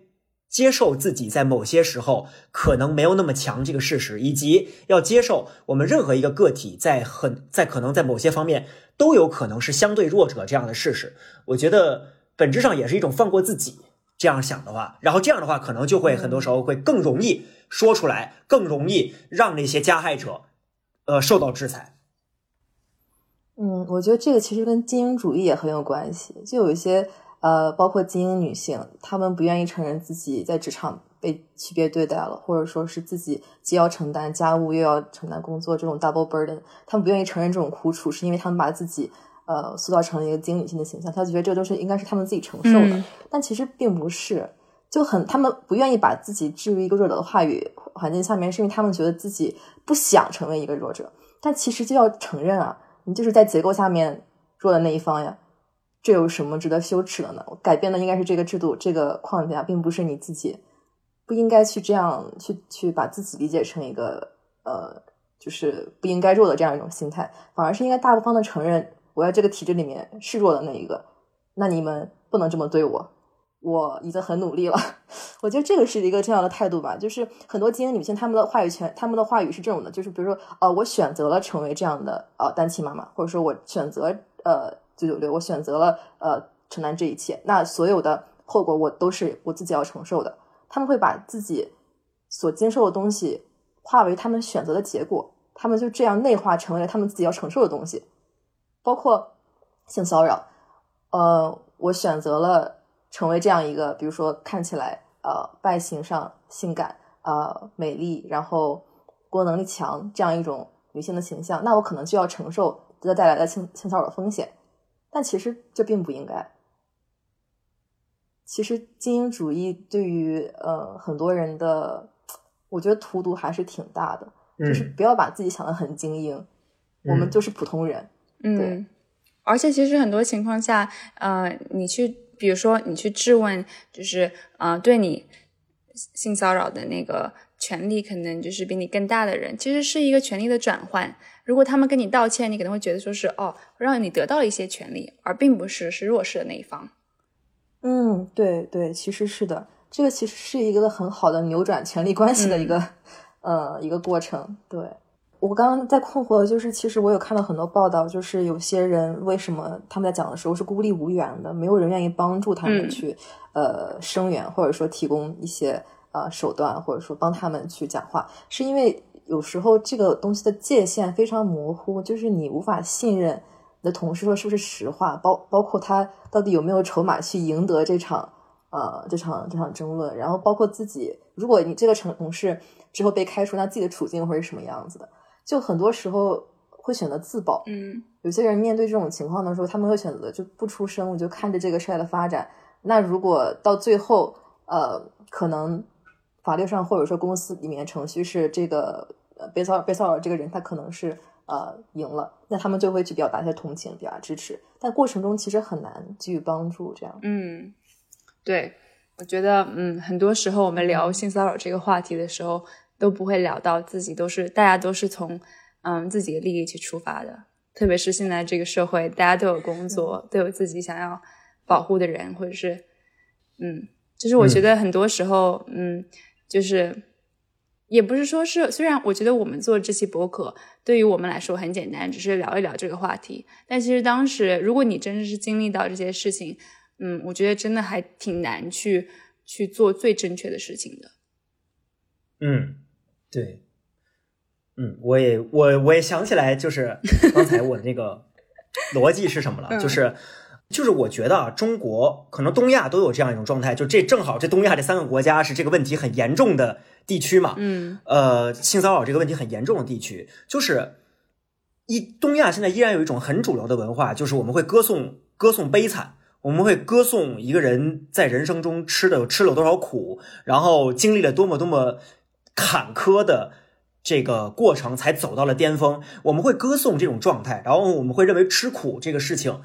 接受自己在某些时候可能没有那么强这个事实，以及要接受我们任何一个个体在很在可能在某些方面都有可能是相对弱者这样的事实。我觉得本质上也是一种放过自己。这样想的话，然后这样的话可能就会很多时候会更容易说出来，更容易让那些加害者呃受到制裁。嗯，我觉得这个其实跟精英主义也很有关系，就有一些。呃，包括精英女性，她们不愿意承认自己在职场被区别对待了，或者说是自己既要承担家务又要承担工作这种 double burden，她们不愿意承认这种苦楚，是因为她们把自己呃塑造成了一个精英女性的形象，她觉得这都是应该是她们自己承受的，但其实并不是，就很她们不愿意把自己置于一个弱者的话语环境下面，是因为她们觉得自己不想成为一个弱者，但其实就要承认啊，你就是在结构下面弱的那一方呀。这有什么值得羞耻的呢？改变的应该是这个制度、这个框架，并不是你自己。不应该去这样去去把自己理解成一个呃，就是不应该弱的这样一种心态，反而是应该大方的承认，我在这个体制里面是弱的那一个。那你们不能这么对我，我已经很努力了。我觉得这个是一个这样的态度吧。就是很多精英女性，她们的话语权，她们的话语是这种的，就是比如说，呃，我选择了成为这样的呃单亲妈妈，或者说我选择呃。九九六，我选择了呃承担这一切，那所有的后果我都是我自己要承受的。他们会把自己所经受的东西化为他们选择的结果，他们就这样内化成为了他们自己要承受的东西，包括性骚扰。呃，我选择了成为这样一个，比如说看起来呃外形上性感、呃美丽，然后工作能力强这样一种女性的形象，那我可能就要承受这带来的性性骚扰的风险。但其实这并不应该。其实精英主义对于呃很多人的，我觉得荼毒还是挺大的。就是不要把自己想的很精英，我们就是普通人。嗯，而且其实很多情况下，呃，你去比如说你去质问，就是呃对你性骚扰的那个权利，可能就是比你更大的人，其实是一个权利的转换。如果他们跟你道歉，你可能会觉得说是哦，让你得到了一些权利，而并不是是弱势的那一方。嗯，对对，其实是的，这个其实是一个很好的扭转权力关系的一个呃一个过程。对我刚刚在困惑的就是，其实我有看到很多报道，就是有些人为什么他们在讲的时候是孤立无援的，没有人愿意帮助他们去呃声援，或者说提供一些呃手段，或者说帮他们去讲话，是因为。有时候这个东西的界限非常模糊，就是你无法信任你的同事说是不是实话，包包括他到底有没有筹码去赢得这场呃这场这场争论，然后包括自己，如果你这个成同事之后被开除，那自己的处境会是什么样子的？就很多时候会选择自保。嗯，有些人面对这种情况的时候，他们会选择就不出声，我就看着这个事儿的发展。那如果到最后，呃，可能法律上或者说公司里面程序是这个呃被骚被骚扰这个人他可能是呃赢了，那他们就会去表达一些同情，表达支持，但过程中其实很难给予帮助。这样，嗯，对，我觉得，嗯，很多时候我们聊性骚扰这个话题的时候，都不会聊到自己都是大家都是从嗯自己的利益去出发的，特别是现在这个社会，大家都有工作，都有自己想要保护的人，或者是，嗯，就是我觉得很多时候，嗯，就是也不是说是，虽然我觉得我们做这期博客对于我们来说很简单，只是聊一聊这个话题，但其实当时如果你真的是经历到这些事情，嗯，我觉得真的还挺难去去做最正确的事情的。嗯，对，嗯，我也我我也想起来，就是 刚才我的那个逻辑是什么了，就是就是我觉得啊，中国可能东亚都有这样一种状态，就这正好这东亚这三个国家是这个问题很严重的地区嘛，嗯。呃，性骚扰这个问题很严重的地区，就是一东亚现在依然有一种很主流的文化，就是我们会歌颂歌颂悲惨。我们会歌颂一个人在人生中吃的吃了多少苦，然后经历了多么多么坎坷的这个过程，才走到了巅峰。我们会歌颂这种状态，然后我们会认为吃苦这个事情，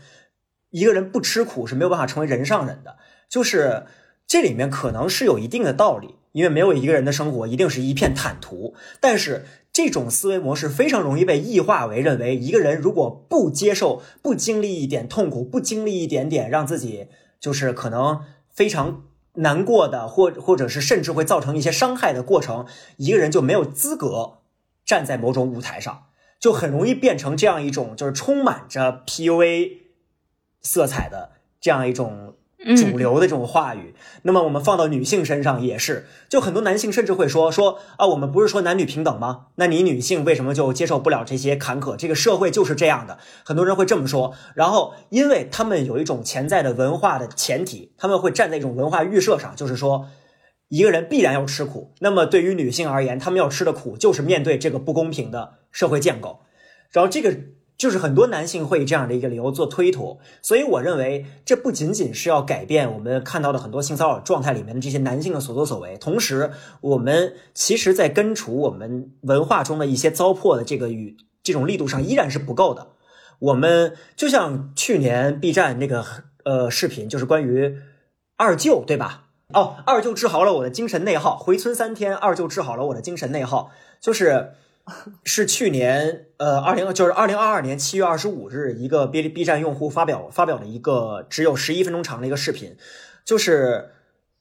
一个人不吃苦是没有办法成为人上人的。就是这里面可能是有一定的道理，因为没有一个人的生活一定是一片坦途，但是。这种思维模式非常容易被异化为认为，一个人如果不接受、不经历一点痛苦、不经历一点点让自己就是可能非常难过的，或或者是甚至会造成一些伤害的过程，一个人就没有资格站在某种舞台上，就很容易变成这样一种就是充满着 PUA 色彩的这样一种。主流的这种话语，那么我们放到女性身上也是，就很多男性甚至会说说啊，我们不是说男女平等吗？那你女性为什么就接受不了这些坎坷？这个社会就是这样的，很多人会这么说。然后，因为他们有一种潜在的文化的前提，他们会站在一种文化预设上，就是说，一个人必然要吃苦。那么对于女性而言，他们要吃的苦就是面对这个不公平的社会建构。然后这个。就是很多男性会以这样的一个理由做推脱，所以我认为这不仅仅是要改变我们看到的很多性骚扰状态里面的这些男性的所作所为，同时我们其实在根除我们文化中的一些糟粕的这个与这种力度上依然是不够的。我们就像去年 B 站那个呃视频，就是关于二舅对吧？哦，二舅治好了我的精神内耗，回村三天，二舅治好了我的精神内耗，就是。是去年，呃，二零就是二零二二年七月二十五日，一个 B B 站用户发表发表的一个只有十一分钟长的一个视频，就是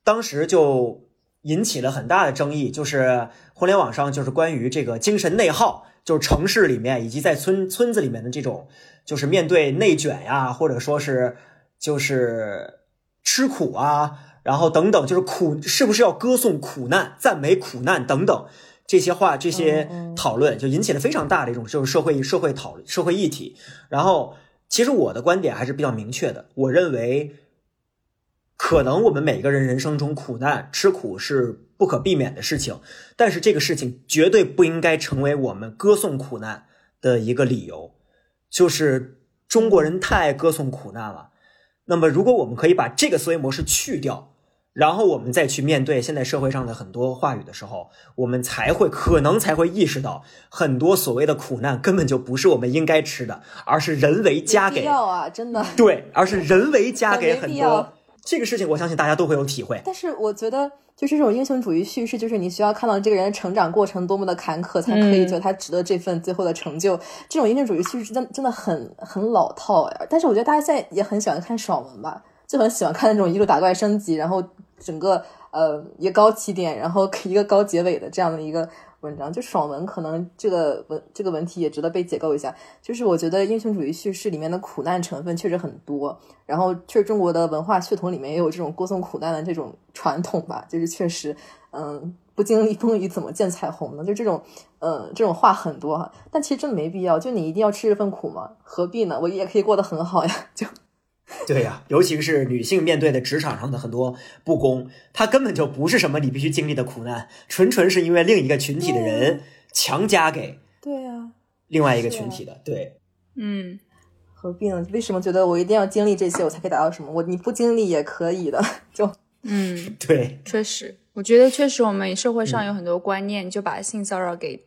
当时就引起了很大的争议，就是互联网上就是关于这个精神内耗，就是城市里面以及在村村子里面的这种，就是面对内卷呀，或者说是就是吃苦啊，然后等等，就是苦是不是要歌颂苦难、赞美苦难等等。这些话、这些讨论就引起了非常大的一种就是社会社会讨论社会议题。然后，其实我的观点还是比较明确的。我认为，可能我们每个人人生中苦难、吃苦是不可避免的事情，但是这个事情绝对不应该成为我们歌颂苦难的一个理由。就是中国人太爱歌颂苦难了。那么，如果我们可以把这个思维模式去掉。然后我们再去面对现在社会上的很多话语的时候，我们才会可能才会意识到，很多所谓的苦难根本就不是我们应该吃的，而是人为加给。要啊，真的。对，而是人为加给很多。这个事情，我相信大家都会有体会。但是我觉得，就是这种英雄主义叙事，就是你需要看到这个人的成长过程多么的坎坷，才可以觉得他值得这份最后的成就。这种英雄主义叙事真真的很很老套呀。但是我觉得大家现在也很喜欢看爽文吧。就很喜欢看那种一路打怪升级，然后整个呃一个高起点，然后一个高结尾的这样的一个文章，就爽文可能这个文这个文体也值得被解构一下。就是我觉得英雄主义叙事里面的苦难成分确实很多，然后确实中国的文化血统里面也有这种歌颂苦难的这种传统吧。就是确实，嗯，不经历风雨怎么见彩虹呢？就这种，嗯，这种话很多哈。但其实真的没必要，就你一定要吃这份苦吗？何必呢？我也可以过得很好呀，就。对呀，尤其是女性面对的职场上的很多不公，它根本就不是什么你必须经历的苦难，纯纯是因为另一个群体的人强加给对呀另外一个群体的。对，嗯，何必呢？为什么觉得我一定要经历这些我才可以达到什么？我你不经历也可以的，就嗯，对，确实，我觉得确实我们社会上有很多观念就把性骚扰给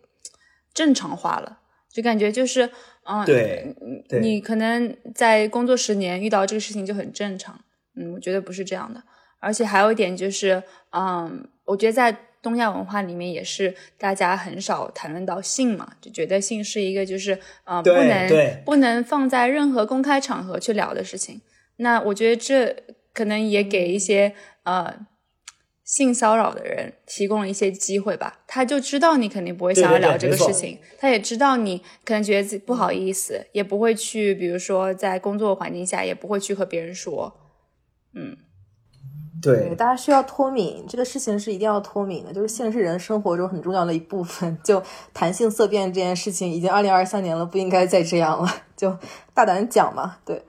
正常化了，就感觉就是嗯，对对你可能在工作十年遇到这个事情就很正常，嗯，我觉得不是这样的。而且还有一点就是，嗯，我觉得在东亚文化里面也是大家很少谈论到性嘛，就觉得性是一个就是呃不能对不能放在任何公开场合去聊的事情。那我觉得这可能也给一些呃性骚扰的人提供了一些机会吧。他就知道你肯定不会想要聊这个事情，他也知道你可能觉得自己不好意思，也不会去，比如说在工作环境下也不会去和别人说。嗯，对，大家需要脱敏，这个事情是一定要脱敏的，就是性是人生活中很重要的一部分。就谈性色变这件事情，已经二零二三年了，不应该再这样了，就大胆讲嘛，对。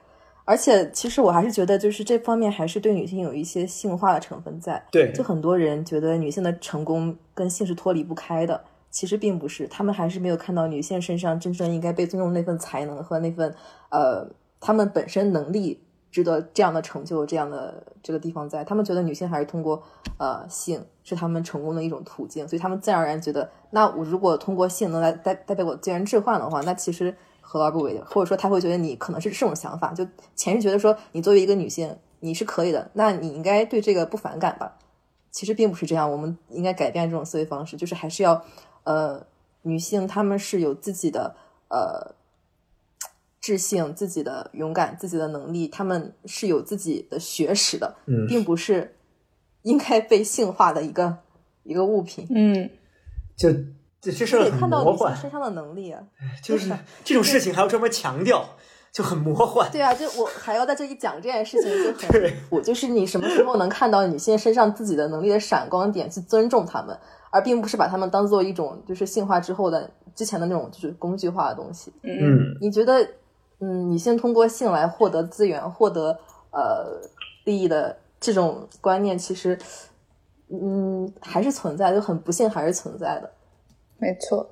而且，其实我还是觉得，就是这方面还是对女性有一些性化的成分在。对就很多人觉得女性的成功跟性是脱离不开的，其实并不是，他们还是没有看到女性身上真正应该被尊重那份才能和那份呃，他们本身能力值得这样的成就，这样的这个地方在。他们觉得女性还是通过呃性是他们成功的一种途径，所以他们自然而然觉得，那我如果通过性能来代代表我自然置换的话，那其实何乐而不为的？或者说他会觉得你可能是这种想法，就前是觉得说你作为一个女性你是可以的，那你应该对这个不反感吧？其实并不是这样，我们应该改变这种思维方式，就是还是要，呃，女性她们是有自己的呃自信、自己的勇敢、自己的能力，她们是有自己的学识的，嗯并不是应该被性化的一个一个物品。嗯，就这这事儿很得看到魔幻，女性身上的能力啊！就是这种事情还要专门强调，就很魔幻。对啊，就我还要在这里讲这件事情，就很我就是你什么时候能看到女性身上自己的能力的闪光点，去尊重她们，而并不是把她们当做一种就是性化之后的之前的那种就是工具化的东西。嗯，你觉得，嗯，女性通过性来获得资源、获得呃利益的这种观念，其实，嗯，还是存在，就很不幸还是存在的。没错。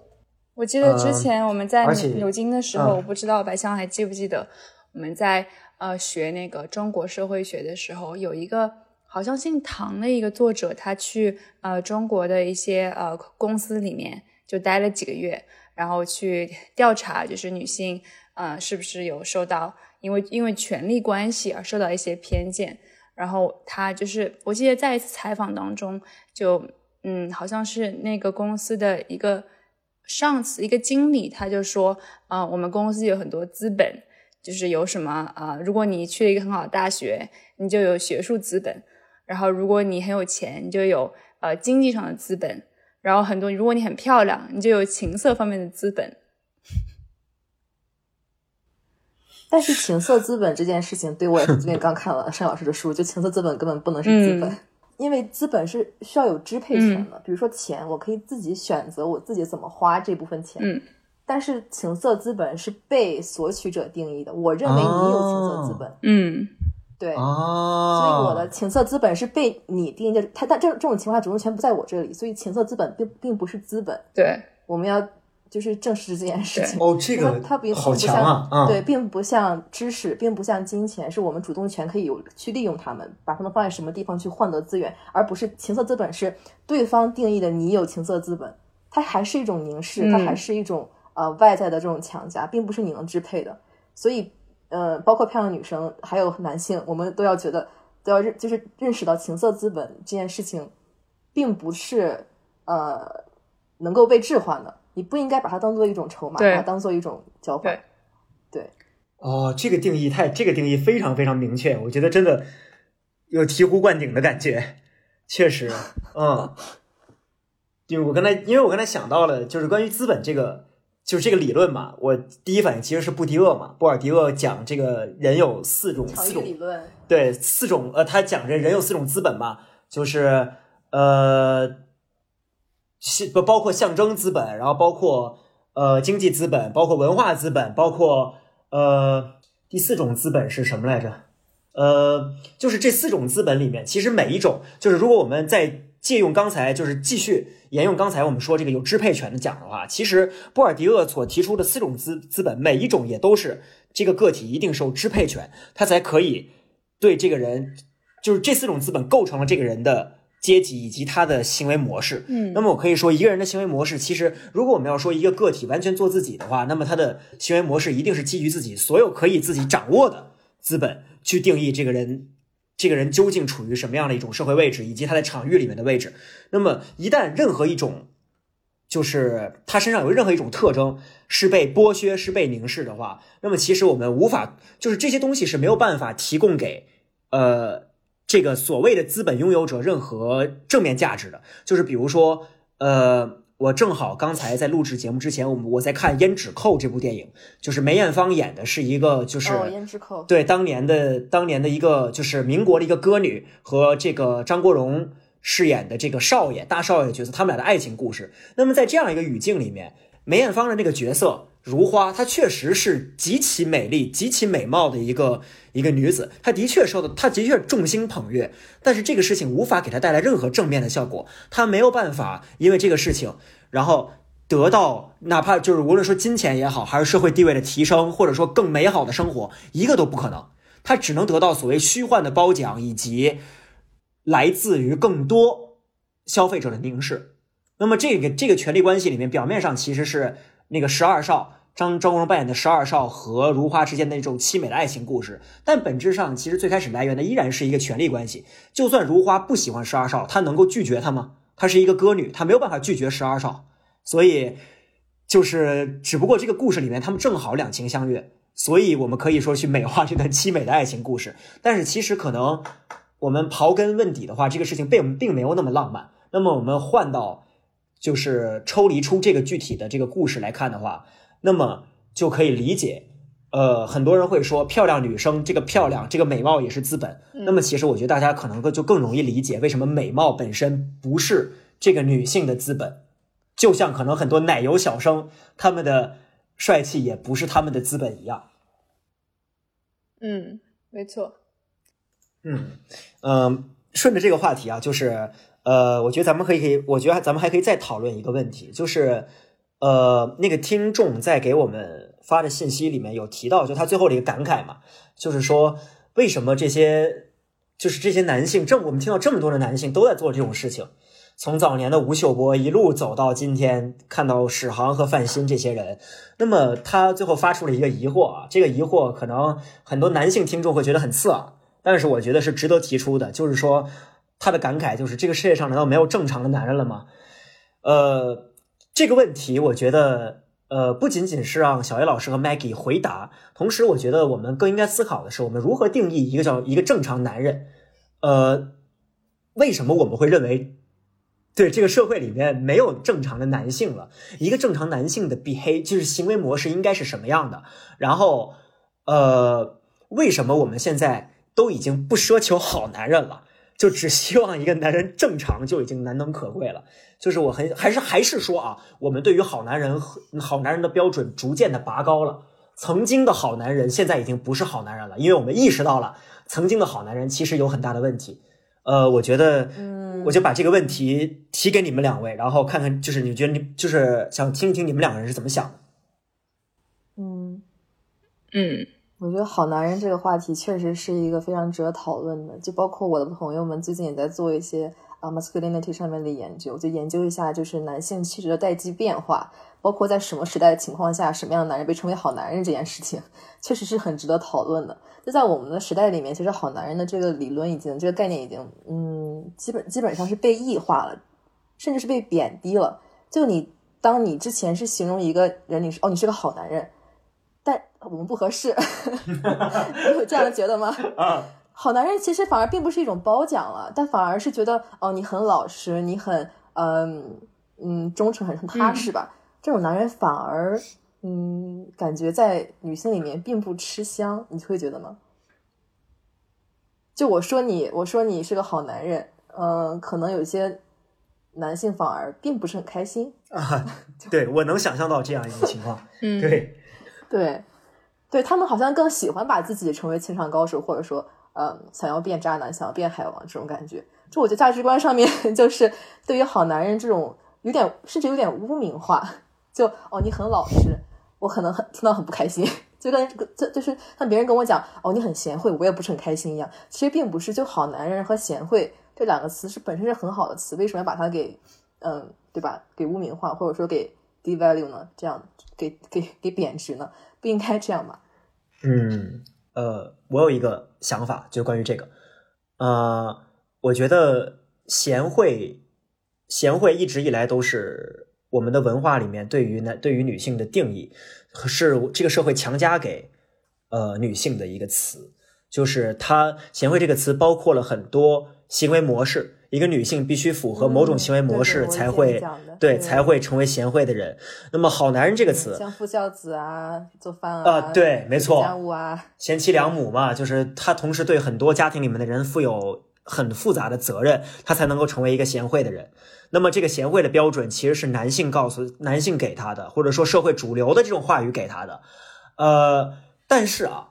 我记得之前我们在牛牛津的时候，嗯我不知道白香还记不记得，我们在呃学那个中国社会学的时候，有一个好像姓唐的一个作者，他去呃中国的一些呃公司里面就待了几个月，然后去调查，就是女性呃是不是有受到因为因为权力关系而受到一些偏见。然后他就是，我记得在一次采访当中，就嗯，好像是那个公司的一个上司，一个经理，他就说，啊、我们公司有很多资本，就是有什么啊、如果你去了一个很好的大学，你就有学术资本；然后如果你很有钱，你就有呃经济上的资本；然后很多，如果你很漂亮，你就有情色方面的资本。但是情色资本这件事情，对我也最近刚看了单老师的书，就情色资本根本不能是资本，嗯因为资本是需要有支配权的。比如说钱，我可以自己选择我自己怎么花这部分钱，嗯但是情色资本是被索取者定义的。我认为你有情色资本，嗯对。哦，所以我的情色资本是被你定义的，它但这这种情况下主动权不在我这里，所以情色资本并并不是资本，对，我们要就是证实这件事情。哦，这个它它并好像强啊！啊，对，并不像知识，并不像金钱，是我们主动权可以有去利用它们，把它们放在什么地方去换得资源，而不是情色资本是对方定义的你有情色资本，它还是一种凝视，它嗯还是一种呃外在的这种强加，并不是你能支配的。所以呃，包括漂亮女生还有男性，我们都要觉得都要认，就是认识到情色资本这件事情，并不是呃能够被置换的，你不应该把它当做一种筹码，把它当做一种交换。对。哦，这个定义太，这个定义非常非常明确，我觉得真的有醍醐灌顶的感觉，确实，嗯，因为我刚才，因为我刚才想到了，就是关于资本这个，就是这个理论嘛，我第一反应其实是布迪厄嘛，布尔迪厄讲这个人有四种强四种理论，对，四种呃，他讲这人有四种资本嘛，就是呃，是不包括象征资本，然后包括呃经济资本，包括文化资本，包括呃第四种资本是什么来着？呃，就是这四种资本里面，其实每一种，就是如果我们在借用刚才，就是继续沿用刚才我们说这个有支配权的讲的话，其实波尔迪厄所提出的四种资资本，每一种也都是这个个体一定受支配权，他才可以对这个人，就是这四种资本构成了这个人的阶级以及他的行为模式。嗯那么我可以说，一个人的行为模式，其实如果我们要说一个个体完全做自己的话，那么他的行为模式一定是基于自己所有可以自己掌握的资本去定义这个人。这个人究竟处于什么样的一种社会位置，以及他在场域里面的位置？那么，一旦任何一种就是他身上有任何一种特征是被剥削、是被凝视的话，那么其实我们无法，就是这些东西是没有办法提供给呃这个所谓的资本拥有者任何正面价值的。就是比如说，呃，我正好刚才在录制节目之前，我们我在看《胭脂扣》这部电影，就是梅艳芳演的是一个就是。哦，胭脂扣，对当年的当年的一个就是民国的一个歌女和这个张国荣饰演的这个少爷大少爷的角色，他们俩的爱情故事。那么在这样一个语境里面，梅艳芳的那个角色如花，她确实是极其美丽、极其美貌的一个一个女子，她的确受到她的确众星捧月，但是这个事情无法给她带来任何正面的效果，她没有办法因为这个事情，然后。得到哪怕就是无论说金钱也好，还是社会地位的提升，或者说更美好的生活，一个都不可能。他只能得到所谓虚幻的褒奖，以及来自于更多消费者的凝视。那么这个这个权力关系里面，表面上其实是那个十二少张张国荣扮演的十二少和如花之间的那种凄美的爱情故事，但本质上其实最开始来源的依然是一个权力关系。就算如花不喜欢十二少，她能够拒绝他吗？她是一个歌女，她没有办法拒绝十二少，所以就是只不过这个故事里面他们正好两情相悦，所以我们可以说去美化这段凄美的爱情故事。但是其实可能我们刨根问底的话，这个事情并并没有那么浪漫。那么我们换到就是抽离出这个具体的这个故事来看的话，那么就可以理解。呃，很多人会说漂亮女生，这个漂亮，这个美貌也是资本。那么其实我觉得大家可能就更容易理解为什么美貌本身不是这个女性的资本。就像可能很多奶油小生他们的帅气也不是他们的资本一样。嗯，没错。嗯嗯，顺着这个话题啊，就是呃，我觉得咱们可以可以，我觉得咱们还可以再讨论一个问题，就是呃，那个听众在给我们发的信息里面有提到，就他最后的一个感慨嘛，就是说为什么这些就是这些男性，这我们听到这么多的男性都在做这种事情。从早年的吴秀波一路走到今天，看到史航和范鑫这些人，那么他最后发出了一个疑惑啊，这个疑惑可能很多男性听众会觉得很刺耳，但是我觉得是值得提出的，就是说他的感慨就是这个世界上难道没有正常的男人了吗？呃，这个问题我觉得呃不仅仅是让小叶老师和 Maggie 回答，同时我觉得我们更应该思考的是，我们如何定义一个叫一个正常男人？呃，为什么我们会认为？对这个社会里面没有正常的男性了，一个正常男性的 behave 就是行为模式应该是什么样的？然后，呃，为什么我们现在都已经不奢求好男人了，就只希望一个男人正常就已经难能可贵了？就是我很还是还是说啊，我们对于好男人好男人的标准逐渐的拔高了。曾经的好男人现在已经不是好男人了，因为我们意识到了曾经的好男人其实有很大的问题。呃，我觉得，嗯，我就把这个问题提给你们两位，然后看看，就是你觉得你就是想听一听你们两个人是怎么想的。嗯，嗯我觉得好男人这个话题确实是一个非常值得讨论的，就包括我的朋友们最近也在做一些啊 masculinity 上面的研究，就研究一下就是男性气质的代际变化，包括在什么时代的情况下，什么样的男人被称为好男人这件事情，确实是很值得讨论的。就在我们的时代里面，其实好男人的这个理论已经这个概念已经嗯基本基本上是被异化了，甚至是被贬低了。就你当你之前是形容一个人，你是哦你是个好男人。但我们不合适，你有这样觉得吗？啊，好男人其实反而并不是一种褒奖了，但反而是觉得哦，你很老实，你很嗯嗯忠诚，很很踏实吧。这种男人反而嗯感觉在女性里面并不吃香，你会觉得吗？就我说你，我说你是个好男人，嗯、可能有些男性反而并不是很开心。啊，对我能想象到这样一种情况。嗯，对，对，对他们好像更喜欢把自己成为情场高手，或者说，嗯，想要变渣男，想要变海王这种感觉。就我觉得价值观上面，就是对于好男人这种有点甚至有点污名化。就哦，你很老实，我可能很听到很不开心。就跟这就是像别人跟我讲哦你很贤惠，我也不是很开心一样。其实并不是，就好男人和贤惠这两个词是本身是很好的词，为什么要把它给嗯对吧给污名化或者说给 devalue 呢？这样给给给贬值呢？不应该这样吧？嗯。呃，我有一个想法，就关于这个，呃，我觉得贤惠贤惠一直以来都是我们的文化里面对于男对于女性的定义，是这个社会强加给呃女性的一个词，就是它贤惠这个词包括了很多行为模式，一个女性必须符合某种行为模式才会对才会成为贤惠的人。那么好男人这个词，相夫教子啊，做饭啊，对，没错，家务啊，贤妻良母嘛，就是他同时对很多家庭里面的人负有很复杂的责任，他才能够成为一个贤惠的人。那么这个贤惠的标准其实是男性告诉男性给他的，或者说社会主流的这种话语给他的。呃，但是啊，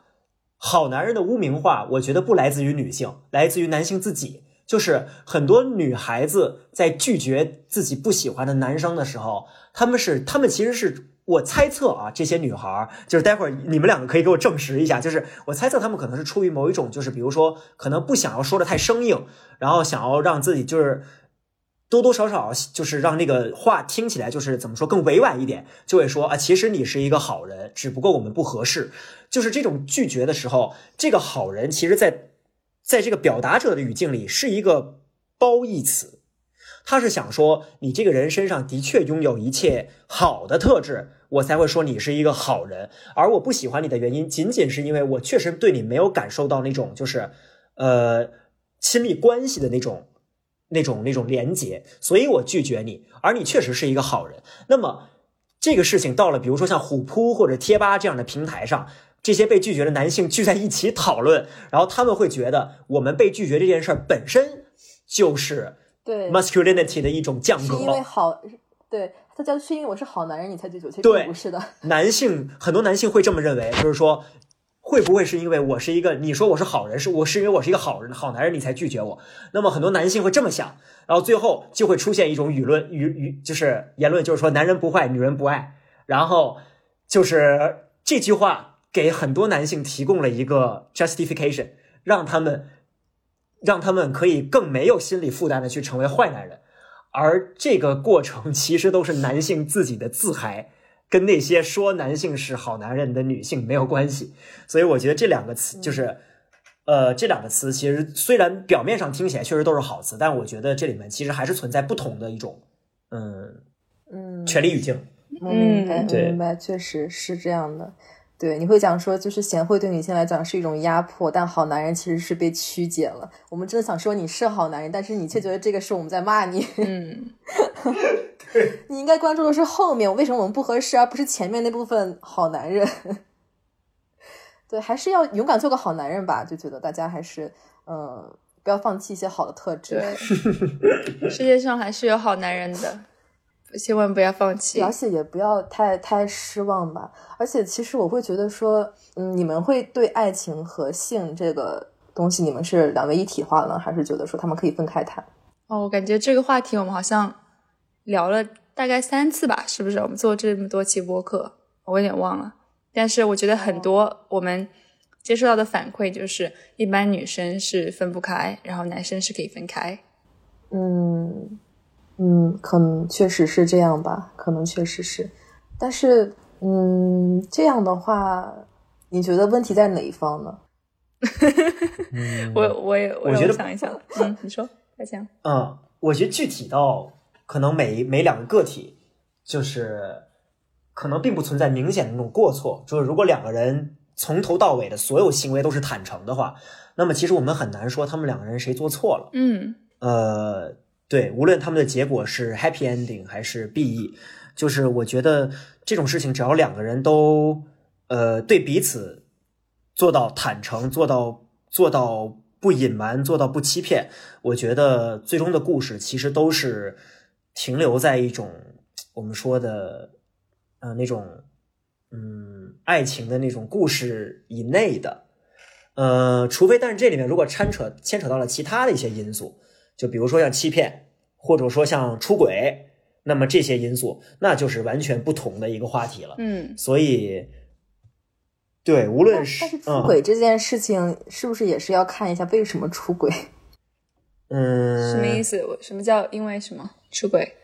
好男人的污名化，我觉得不来自于女性，来自于男性自己。就是很多女孩子在拒绝自己不喜欢的男生的时候，他们是他们其实是我猜测啊，这些女孩就是待会儿你们两个可以给我证实一下，就是我猜测他们可能是出于某一种，就是比如说可能不想要说的太生硬，然后想要让自己就是。多多少少就是让那个话听起来就是怎么说更委婉一点，就会说啊，其实你是一个好人，只不过我们不合适。就是这种拒绝的时候，这个好人其实，在在这个表达者的语境里是一个褒义词，他是想说你这个人身上的确拥有一切好的特质，我才会说你是一个好人。而我不喜欢你的原因，仅仅是因为我确实对你没有感受到那种就是呃亲密关系的那种。那种那种连结，所以我拒绝你，而你确实是一个好人。那么这个事情到了，比如说像虎扑或者贴吧这样的平台上，这些被拒绝的男性聚在一起讨论，然后他们会觉得我们被拒绝这件事儿本身就是对 masculinity 的一种降格。是因为好，对他叫是因为我是好男人你才拒绝，其实不是的。男性 很多男性会这么认为，就是说。会不会是因为我是一个你说我是好人，是我是因为我是一个好人好男人，你才拒绝我？那么很多男性会这么想，然后最后就会出现一种舆论舆舆，就是言论，就是说男人不坏，女人不爱。然后就是这句话给很多男性提供了一个 justification，让他们让他们可以更没有心理负担的去成为坏男人，而这个过程其实都是男性自己的自嗨。跟那些说男性是好男人的女性没有关系，所以我觉得这两个词就是，呃，这两个词其实虽然表面上听起来确实都是好词，但我觉得这里面其实还是存在不同的一种，嗯嗯，权力语境。嗯，明白，确实是这样的。对，你会讲说，就是贤惠对女性来讲是一种压迫，但好男人其实是被曲解了。我们真的想说你是好男人，但是你却觉得这个是我们在骂你。嗯，你应该关注的是后面，为什么我们不合适，而不是前面那部分好男人。对，还是要勇敢做个好男人吧。就觉得大家还是，嗯，不要放弃一些好的特质。对，世界上还是有好男人的。千万不要放弃，而且也不要太太失望吧。而且其实我会觉得说，嗯，你们会对爱情和性这个东西，你们是两位一体化呢，还是觉得说他们可以分开谈？哦，我感觉这个话题我们好像聊了大概三次吧，是不是？我们做这么多期播客，我有点忘了。但是我觉得很多我们接受到的反馈就是，一般女生是分不开，然后男生是可以分开。嗯。嗯，可能确实是这样吧，可能确实是，但是，嗯，这样的话，你觉得问题在哪一方呢？我我也我觉得想一想，嗯，你说，大强，嗯，我觉得具体到可能每每两个个体，就是可能并不存在明显的那种过错，就是如果两个人从头到尾的所有行为都是坦诚的话，那么其实我们很难说他们两个人谁做错了，嗯，呃。对，无论他们的结果是 happy ending 还是 be，就是我觉得这种事情，只要两个人都呃对彼此做到坦诚，做到做到不隐瞒，做到不欺骗，我觉得最终的故事其实都是停留在一种我们说的呃那种嗯爱情的那种故事以内的，呃，除非但是这里面如果牵扯牵扯到了其他的一些因素。就比如说像欺骗，或者说像出轨，那么这些因素，那就是完全不同的一个话题了。嗯，所以，对，无论是但是出轨这件事情，是不是也是要看一下为什么出轨？嗯，什么意思？我什么叫因为什么出轨？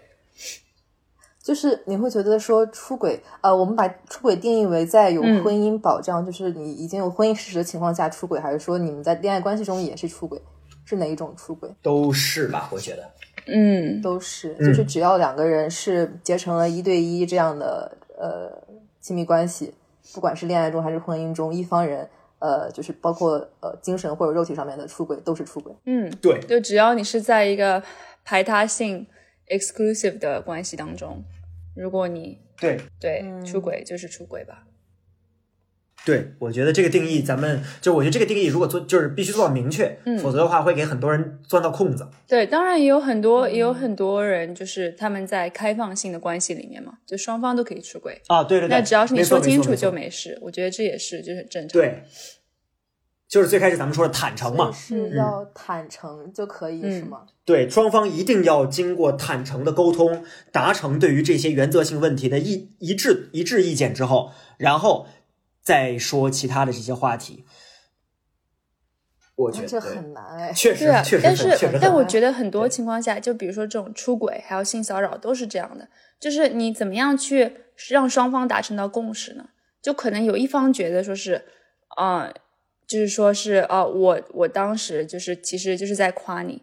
就是你会觉得说出轨，呃，我们把出轨定义为在有嗯婚姻保障，就是你已经有婚姻事实的情况下出轨，还是说你们在恋爱关系中也是出轨？是哪一种出轨？都是吧？我觉得，嗯，都是，嗯就是只要两个人是结成了一对一这样的呃亲密关系，不管是恋爱中还是婚姻中，一方人呃就是包括呃精神或者肉体上面的出轨都是出轨。嗯，对，就只要你是在一个排他性 exclusive 的关系当中，如果你对，对、嗯出轨就是出轨吧。对，我觉得这个定义，咱们就我觉得这个定义如果做就是必须做到明确，嗯否则的话会给很多人钻到空子。对，当然也有很多、也嗯有很多人就是他们在开放性的关系里面嘛，就双方都可以出轨。啊，对对对，那只要是你说清楚就没事，我觉得这也是就是很正常。对，就是最开始咱们说的坦诚嘛，是要坦诚就可以、嗯是吗？对，双方一定要经过坦诚的沟通，达成对于这些原则性问题的一一致一致意见之后，然后再说其他的这些话题。我觉得这很难哎。确实啊确，实但是但我觉得很多情况下，就比如说这种出轨还有性骚扰都是这样的，就是你怎么样去让双方达成到共识呢？就可能有一方觉得说是，啊、就是说是啊、我我当时就是其实就是在夸你，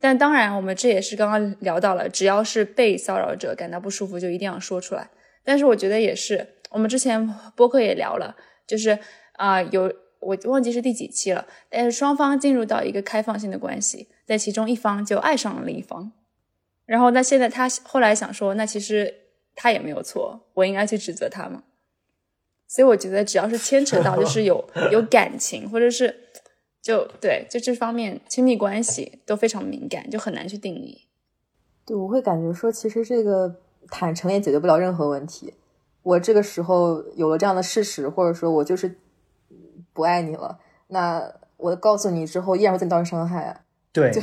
但当然我们这也是刚刚聊到了，只要是被骚扰者感到不舒服，就一定要说出来。但是我觉得也是，我们之前播客也聊了，就是啊、有我忘记是第几期了，但是双方进入到一个开放性的关系，在其中一方就爱上了另一方，然后那现在他后来想说，那其实他也没有错，我应该去指责他吗？所以我觉得只要是牵扯到就是有 有感情，或者是就对就这方面亲密关系都非常敏感，就很难去定义。对，我会感觉说，其实这个坦诚也解决不了任何问题。我这个时候有了这样的事实，或者说我就是不爱你了，那我告诉你之后，依然会对你造成伤害啊。对就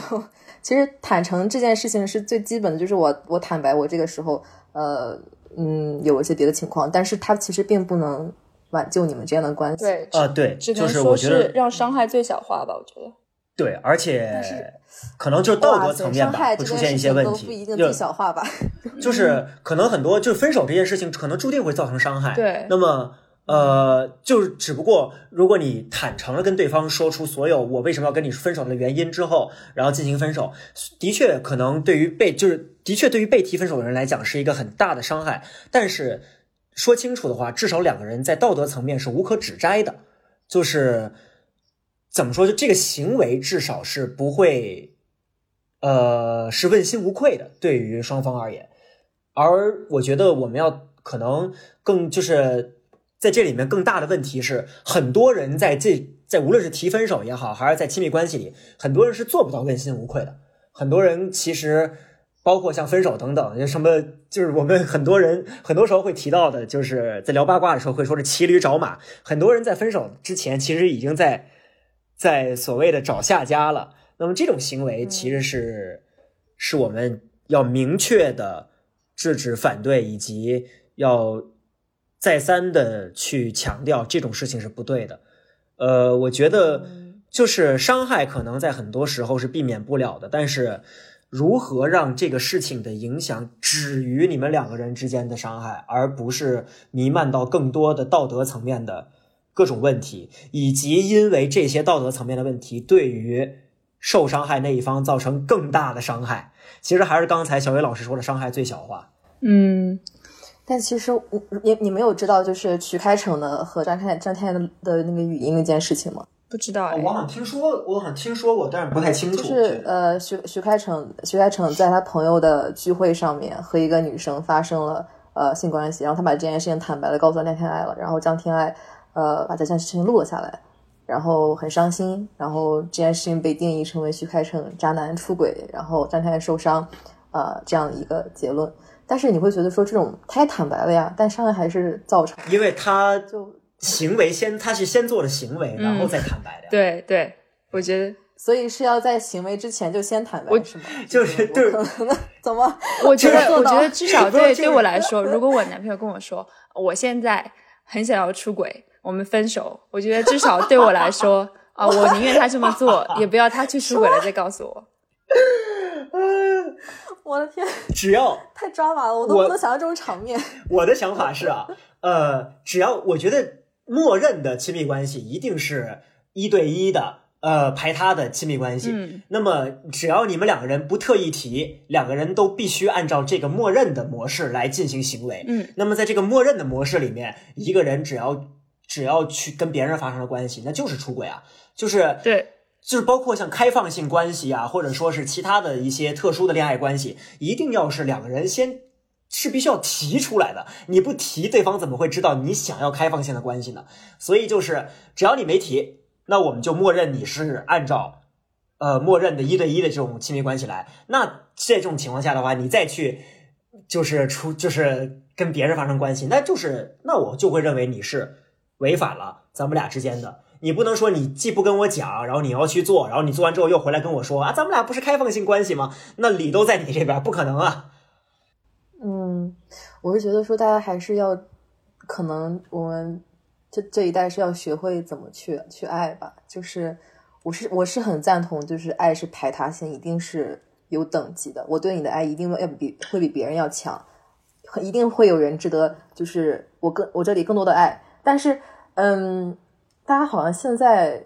其实坦诚这件事情是最基本的，就是我我坦白我这个时候呃嗯有一些别的情况，但是它其实并不能挽救你们之间的关系。对，啊，对，只能说是我觉得让伤害最小化吧。我觉得，对，而且可能就是道德层面吧，会出现一些问题，都不一定小化吧。就是可能很多就是分手这件事情，可能注定会造成伤害。对那么呃，就是只不过如果你坦诚的跟对方说出所有我为什么要跟你分手的原因之后，然后进行分手，的确可能对于被就是的确对于被提分手的人来讲是一个很大的伤害。但是说清楚的话，至少两个人在道德层面是无可指摘的，就是怎么说，就这个行为至少是不会。呃，是问心无愧的，对于双方而言。而我觉得我们要可能更就是在这里面更大的问题是，很多人在这在无论是提分手也好，还是在亲密关系里，很多人是做不到问心无愧的。很多人其实包括像分手等等，什么就是我们很多人很多时候会提到的，就是在聊八卦的时候会说是骑驴找马。很多人在分手之前，其实已经在在所谓的找下家了。那么这种行为其实是、是我们要明确的制止、反对，以及要再三的去强调这种事情是不对的。呃，我觉得就是伤害可能在很多时候是避免不了的，但是如何让这个事情的影响止于你们两个人之间的伤害，而不是弥漫到更多的道德层面的各种问题，以及因为这些道德层面的问题对于受伤害那一方造成更大的伤害。其实还是刚才小薇老师说的伤害最小化。嗯，但其实我你你没有知道，就是徐开骋的和张开张天爱的的那个语音那件事情吗？不知道哎。我好像听说，我好像听说过，但是不太清楚。就是呃，徐徐开骋徐开骋在他朋友的聚会上面和一个女生发生了呃性关系，然后他把这件事情坦白的告诉了张天爱了，然后张天爱呃把这件事情录了下来，然后很伤心，然后这件事情被定义成为徐开骋渣男出轨，然后张天爱受伤，呃这样的一个结论。但是你会觉得说这种他也坦白了呀，但伤害还是造成，因为他就行为先，他是先做了行为，然后再坦白的。对对，我觉得，所以是要在行为之前就先坦白我是吗？就是我对 怎么？我觉得，我觉得至少 对对我来说，如果我男朋友跟我说我现在很想要出轨，我们分手。我觉得至少对我来说，啊，我宁愿他这么做，也不要他去出轨了再告诉我。我的天，只要 太抓马了，我都不能想象这种场面。我的想法是啊，呃，只要我觉得默认的亲密关系一定是一对一的，呃，排他的亲密关系。嗯，那么只要你们两个人不特意提，两个人都必须按照这个默认的模式来进行行为。嗯，那么在这个默认的模式里面，一个人只要只要去跟别人发生了关系，那就是出轨啊，就是对。就是包括像开放性关系啊，或者说是其他的一些特殊的恋爱关系，一定要是两个人先是必须要提出来的。你不提，对方怎么会知道你想要开放性的关系呢？所以就是只要你没提，那我们就默认你是按照呃默认的一对一的这种亲密关系来。那这种情况下的话，你再去就是出就是跟别人发生关系，那就是那我就会认为你是违反了咱们俩之间的。你不能说你既不跟我讲，然后你要去做，然后你做完之后又回来跟我说啊，咱们俩不是开放性关系吗？那理都在你这边，不可能啊。嗯，我是觉得说大家还是要，可能我们这这一代是要学会怎么去去爱吧。就是我是我是很赞同，就是爱是排他性，一定是有等级的。我对你的爱一定要比会比别人要强，一定会有人值得，就是我更我这里更多的爱。但是，嗯。大家好像现在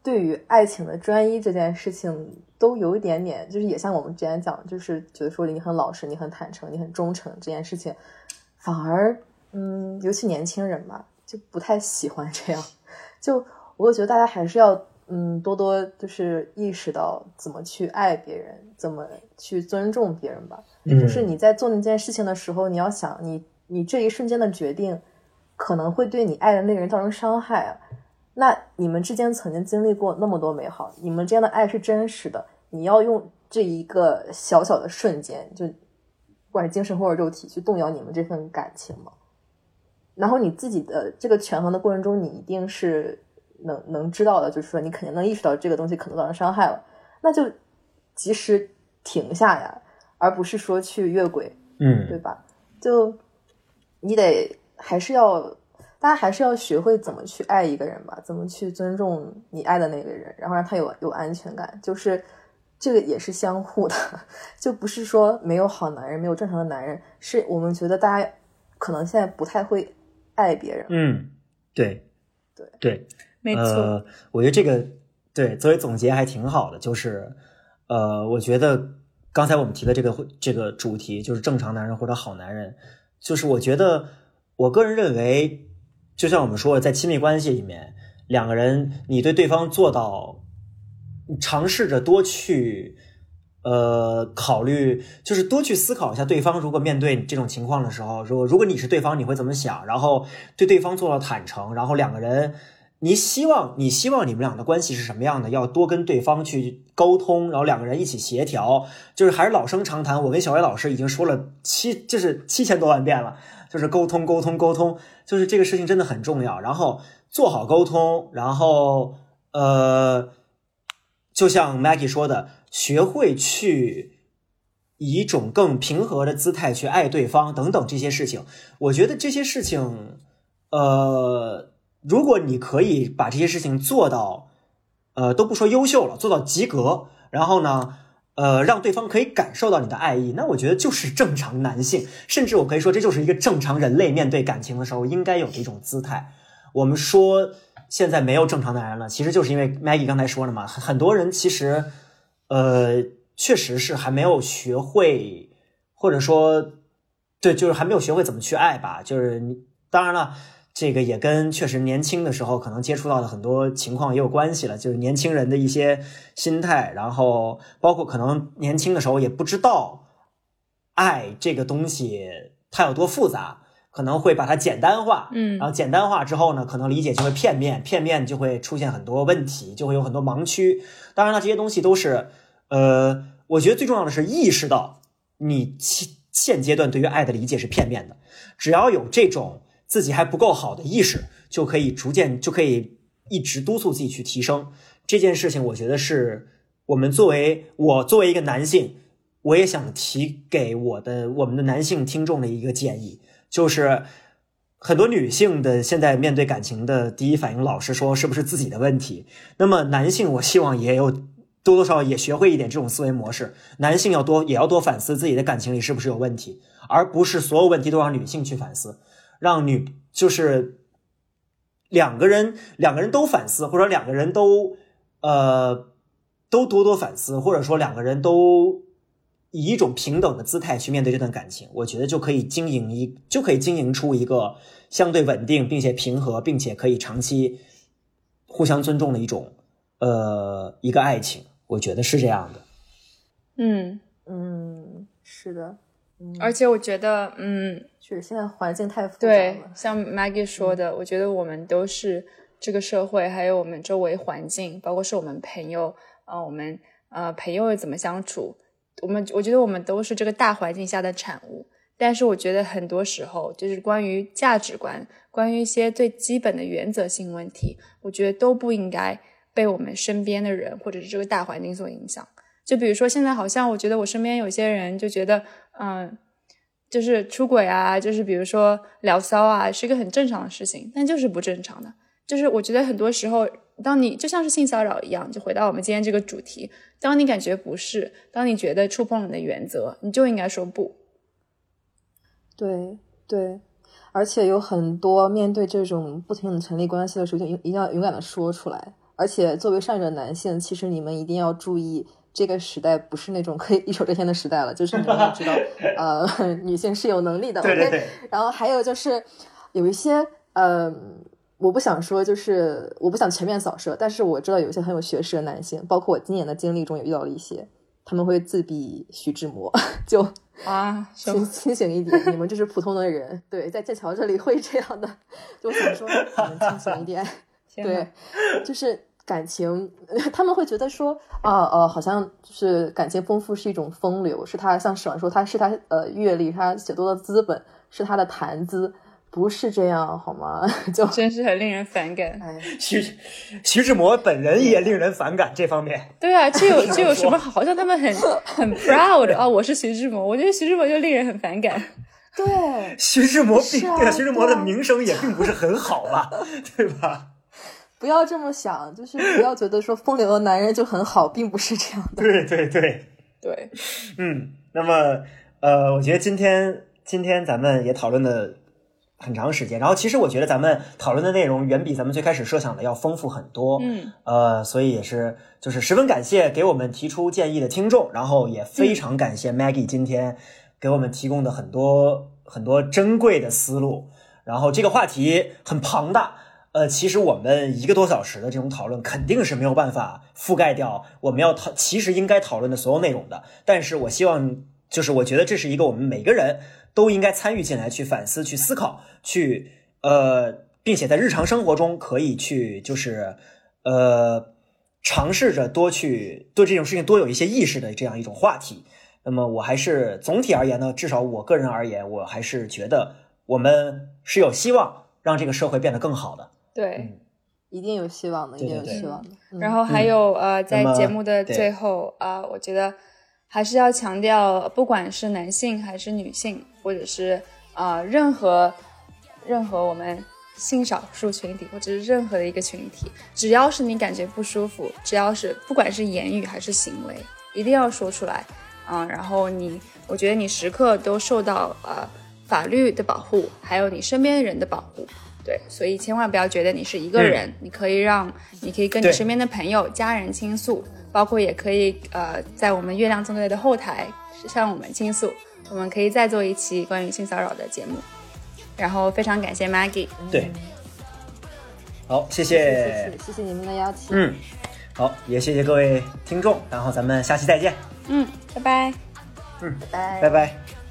对于爱情的专一这件事情都有一点点，就是也像我们之前讲，就是觉得说你很老实、你很坦诚、你很忠诚这件事情，反而嗯，尤其年轻人吧，就不太喜欢这样。就我觉得大家还是要嗯多多就是意识到怎么去爱别人，怎么去尊重别人吧。就是你在做那件事情的时候，你要想你你这一瞬间的决定可能会对你爱的那个人造成伤害啊。那你们之间曾经经历过那么多美好，你们之间的爱是真实的。你要用这一个小小的瞬间，就不管是精神或者肉体，去动摇你们这份感情吗？然后你自己的这个权衡的过程中，你一定是能能知道的，就是说你肯定能意识到这个东西可能造成伤害了，那就及时停下呀，而不是说去越轨，嗯，对吧？就你得还是要。大家还是要学会怎么去爱一个人吧，怎么去尊重你爱的那个人，然后让他有有安全感。就是这个也是相互的，就不是说没有好男人，没有正常的男人。是我们觉得大家可能现在不太会爱别人。嗯，对，对对，没错。呃，我觉得这个对作为总结还挺好的。就是呃，我觉得刚才我们提的这个这个主题，就是正常男人或者好男人，就是我觉得我个人认为。就像我们说，在亲密关系里面，两个人，你对对方做到，尝试着多去，呃，考虑，就是多去思考一下，对方如果面对这种情况的时候，如果如果你是对方，你会怎么想？然后对对方做到坦诚，然后两个人，你希望你希望你们俩的关系是什么样的？要多跟对方去沟通，然后两个人一起协调，就是还是老生常谈。我跟小薇老师已经说了七，就是七千多万遍了。就是沟通，沟通，沟通，就是这个事情真的很重要。然后做好沟通，然后呃，就像 Maggie 说的，学会去以一种更平和的姿态去爱对方，等等这些事情。我觉得这些事情，呃，如果你可以把这些事情做到，呃，都不说优秀了，做到及格，然后呢？呃，让对方可以感受到你的爱意，那我觉得就是正常男性，甚至我可以说这就是一个正常人类面对感情的时候应该有的一种姿态。我们说现在没有正常男人了，其实就是因为 Maggie 刚才说了嘛，很多人其实，呃，确实是还没有学会，或者说，对，就是还没有学会怎么去爱吧。就是你，当然了。这个也跟确实年轻的时候可能接触到的很多情况也有关系了，就是年轻人的一些心态，然后包括可能年轻的时候也不知道爱这个东西它有多复杂，可能会把它简单化，嗯，然后简单化之后呢，可能理解就会片面，片面就会出现很多问题，就会有很多盲区。当然了，这些东西都是，呃，我觉得最重要的是意识到你现现阶段对于爱的理解是片面的，只要有这种。自己还不够好的意识，就可以逐渐就可以一直督促自己去提升这件事情。我觉得是我们作为我作为一个男性，我也想提给我的我们的男性听众的一个建议，就是很多女性的现在面对感情的第一反应，老是说是不是自己的问题。那么男性，我希望也有多多少少也学会一点这种思维模式。男性要多也要多反思自己的感情里是不是有问题，而不是所有问题都让女性去反思，让女就是两个人两个人都反思，或者两个人都呃都多多反思，或者说两个人都。以一种平等的姿态去面对这段感情，我觉得就可以经营一，就可以经营出一个相对稳定，并且平和，并且可以长期互相尊重的一种呃一个爱情。我觉得是这样的。嗯嗯，是的。嗯，而且我觉得，嗯，就是现在环境太复杂了。对，像 Maggie 说的，我觉得我们都是这个社会，还有我们周围环境，包括是我们朋友啊，我们呃朋友怎么相处。我们我觉得我们都是这个大环境下的产物，但是我觉得很多时候就是关于价值观，关于一些最基本的原则性问题，我觉得都不应该被我们身边的人或者是这个大环境所影响。就比如说现在好像我觉得我身边有些人就觉得，嗯，就是出轨啊，就是比如说聊骚啊，是一个很正常的事情，但就是不正常的。就是我觉得很多时候。当你就像是性骚扰一样，就回到我们今天这个主题。当你感觉不是，当你觉得触碰了你的原则，你就应该说不。对对，而且有很多面对这种不停的权利关系的时候，就一定要勇敢的说出来。而且作为善者男性，其实你们一定要注意，这个时代不是那种可以一手遮天的时代了。就是你们要知道，呃，女性是有能力的。对对对。然后还有就是有一些，呃。我不想说，就是我不想全面扫射，但是我知道有一些很有学识的男性，包括我今年的经历中也遇到了一些，他们会自比徐志摩，就啊，清清醒一点，你们就是普通的人，对，在剑桥这里会这样的，就想说你们清醒一点，对，就是感情，他们会觉得说啊呃，好像就是感情丰富是一种风流，是他像史王说他是他呃阅历，他写作的资本，是他的谈资。不是这样好吗？就真是很令人反感。徐徐志摩本人也令人反感这方面。对啊，这有这有什么好像他们很很 proud 啊？我是徐志摩，我觉得徐志摩就令人很反感。对，徐志摩并对啊，徐志摩的名声也并不是很好吧？对吧？不要这么想，就是不要觉得说风流的男人就很好，并不是这样的。对对对对，嗯，那么呃，我觉得今天今天咱们也讨论的。很长时间，然后其实我觉得咱们讨论的内容远比咱们最开始设想的要丰富很多，嗯，呃，所以也是就是十分感谢给我们提出建议的听众，然后也非常感谢 Maggie 今天给我们提供的很多很多珍贵的思路，然后这个话题很庞大，呃，其实我们一个多小时的这种讨论肯定是没有办法覆盖掉我们要讨其实应该讨论的所有内容的，但是我希望就是我觉得这是一个我们每个人。都应该参与进来，去反思、去思考、去呃，并且在日常生活中可以去就是呃，尝试着多去对这种事情多有一些意识的这样一种话题。那么我还是总体而言呢，至少我个人而言，我还是觉得我们是有希望让这个社会变得更好的。对，一定有希望的，一定有希望的。然后还有呃，在节目的最后啊，我觉得。还是要强调，不管是男性还是女性，或者是啊任何任何我们性少数群体，或者是任何的一个群体，只要是你感觉不舒服，只要是不管是言语还是行为，一定要说出来啊。然后你，我觉得你时刻都受到呃法律的保护，还有你身边人的保护。对，所以千万不要觉得你是一个人，你可以让你可以跟你身边的朋友、家人倾诉。包括也可以，呃，在我们月亮纵队的后台向我们倾诉，我们可以再做一期关于性骚扰的节目。然后非常感谢 Maggie，对，好，谢谢，谢谢你们的邀请，嗯，好，也谢谢各位听众，然后咱们下期再见，嗯，拜拜，嗯，拜拜，拜拜。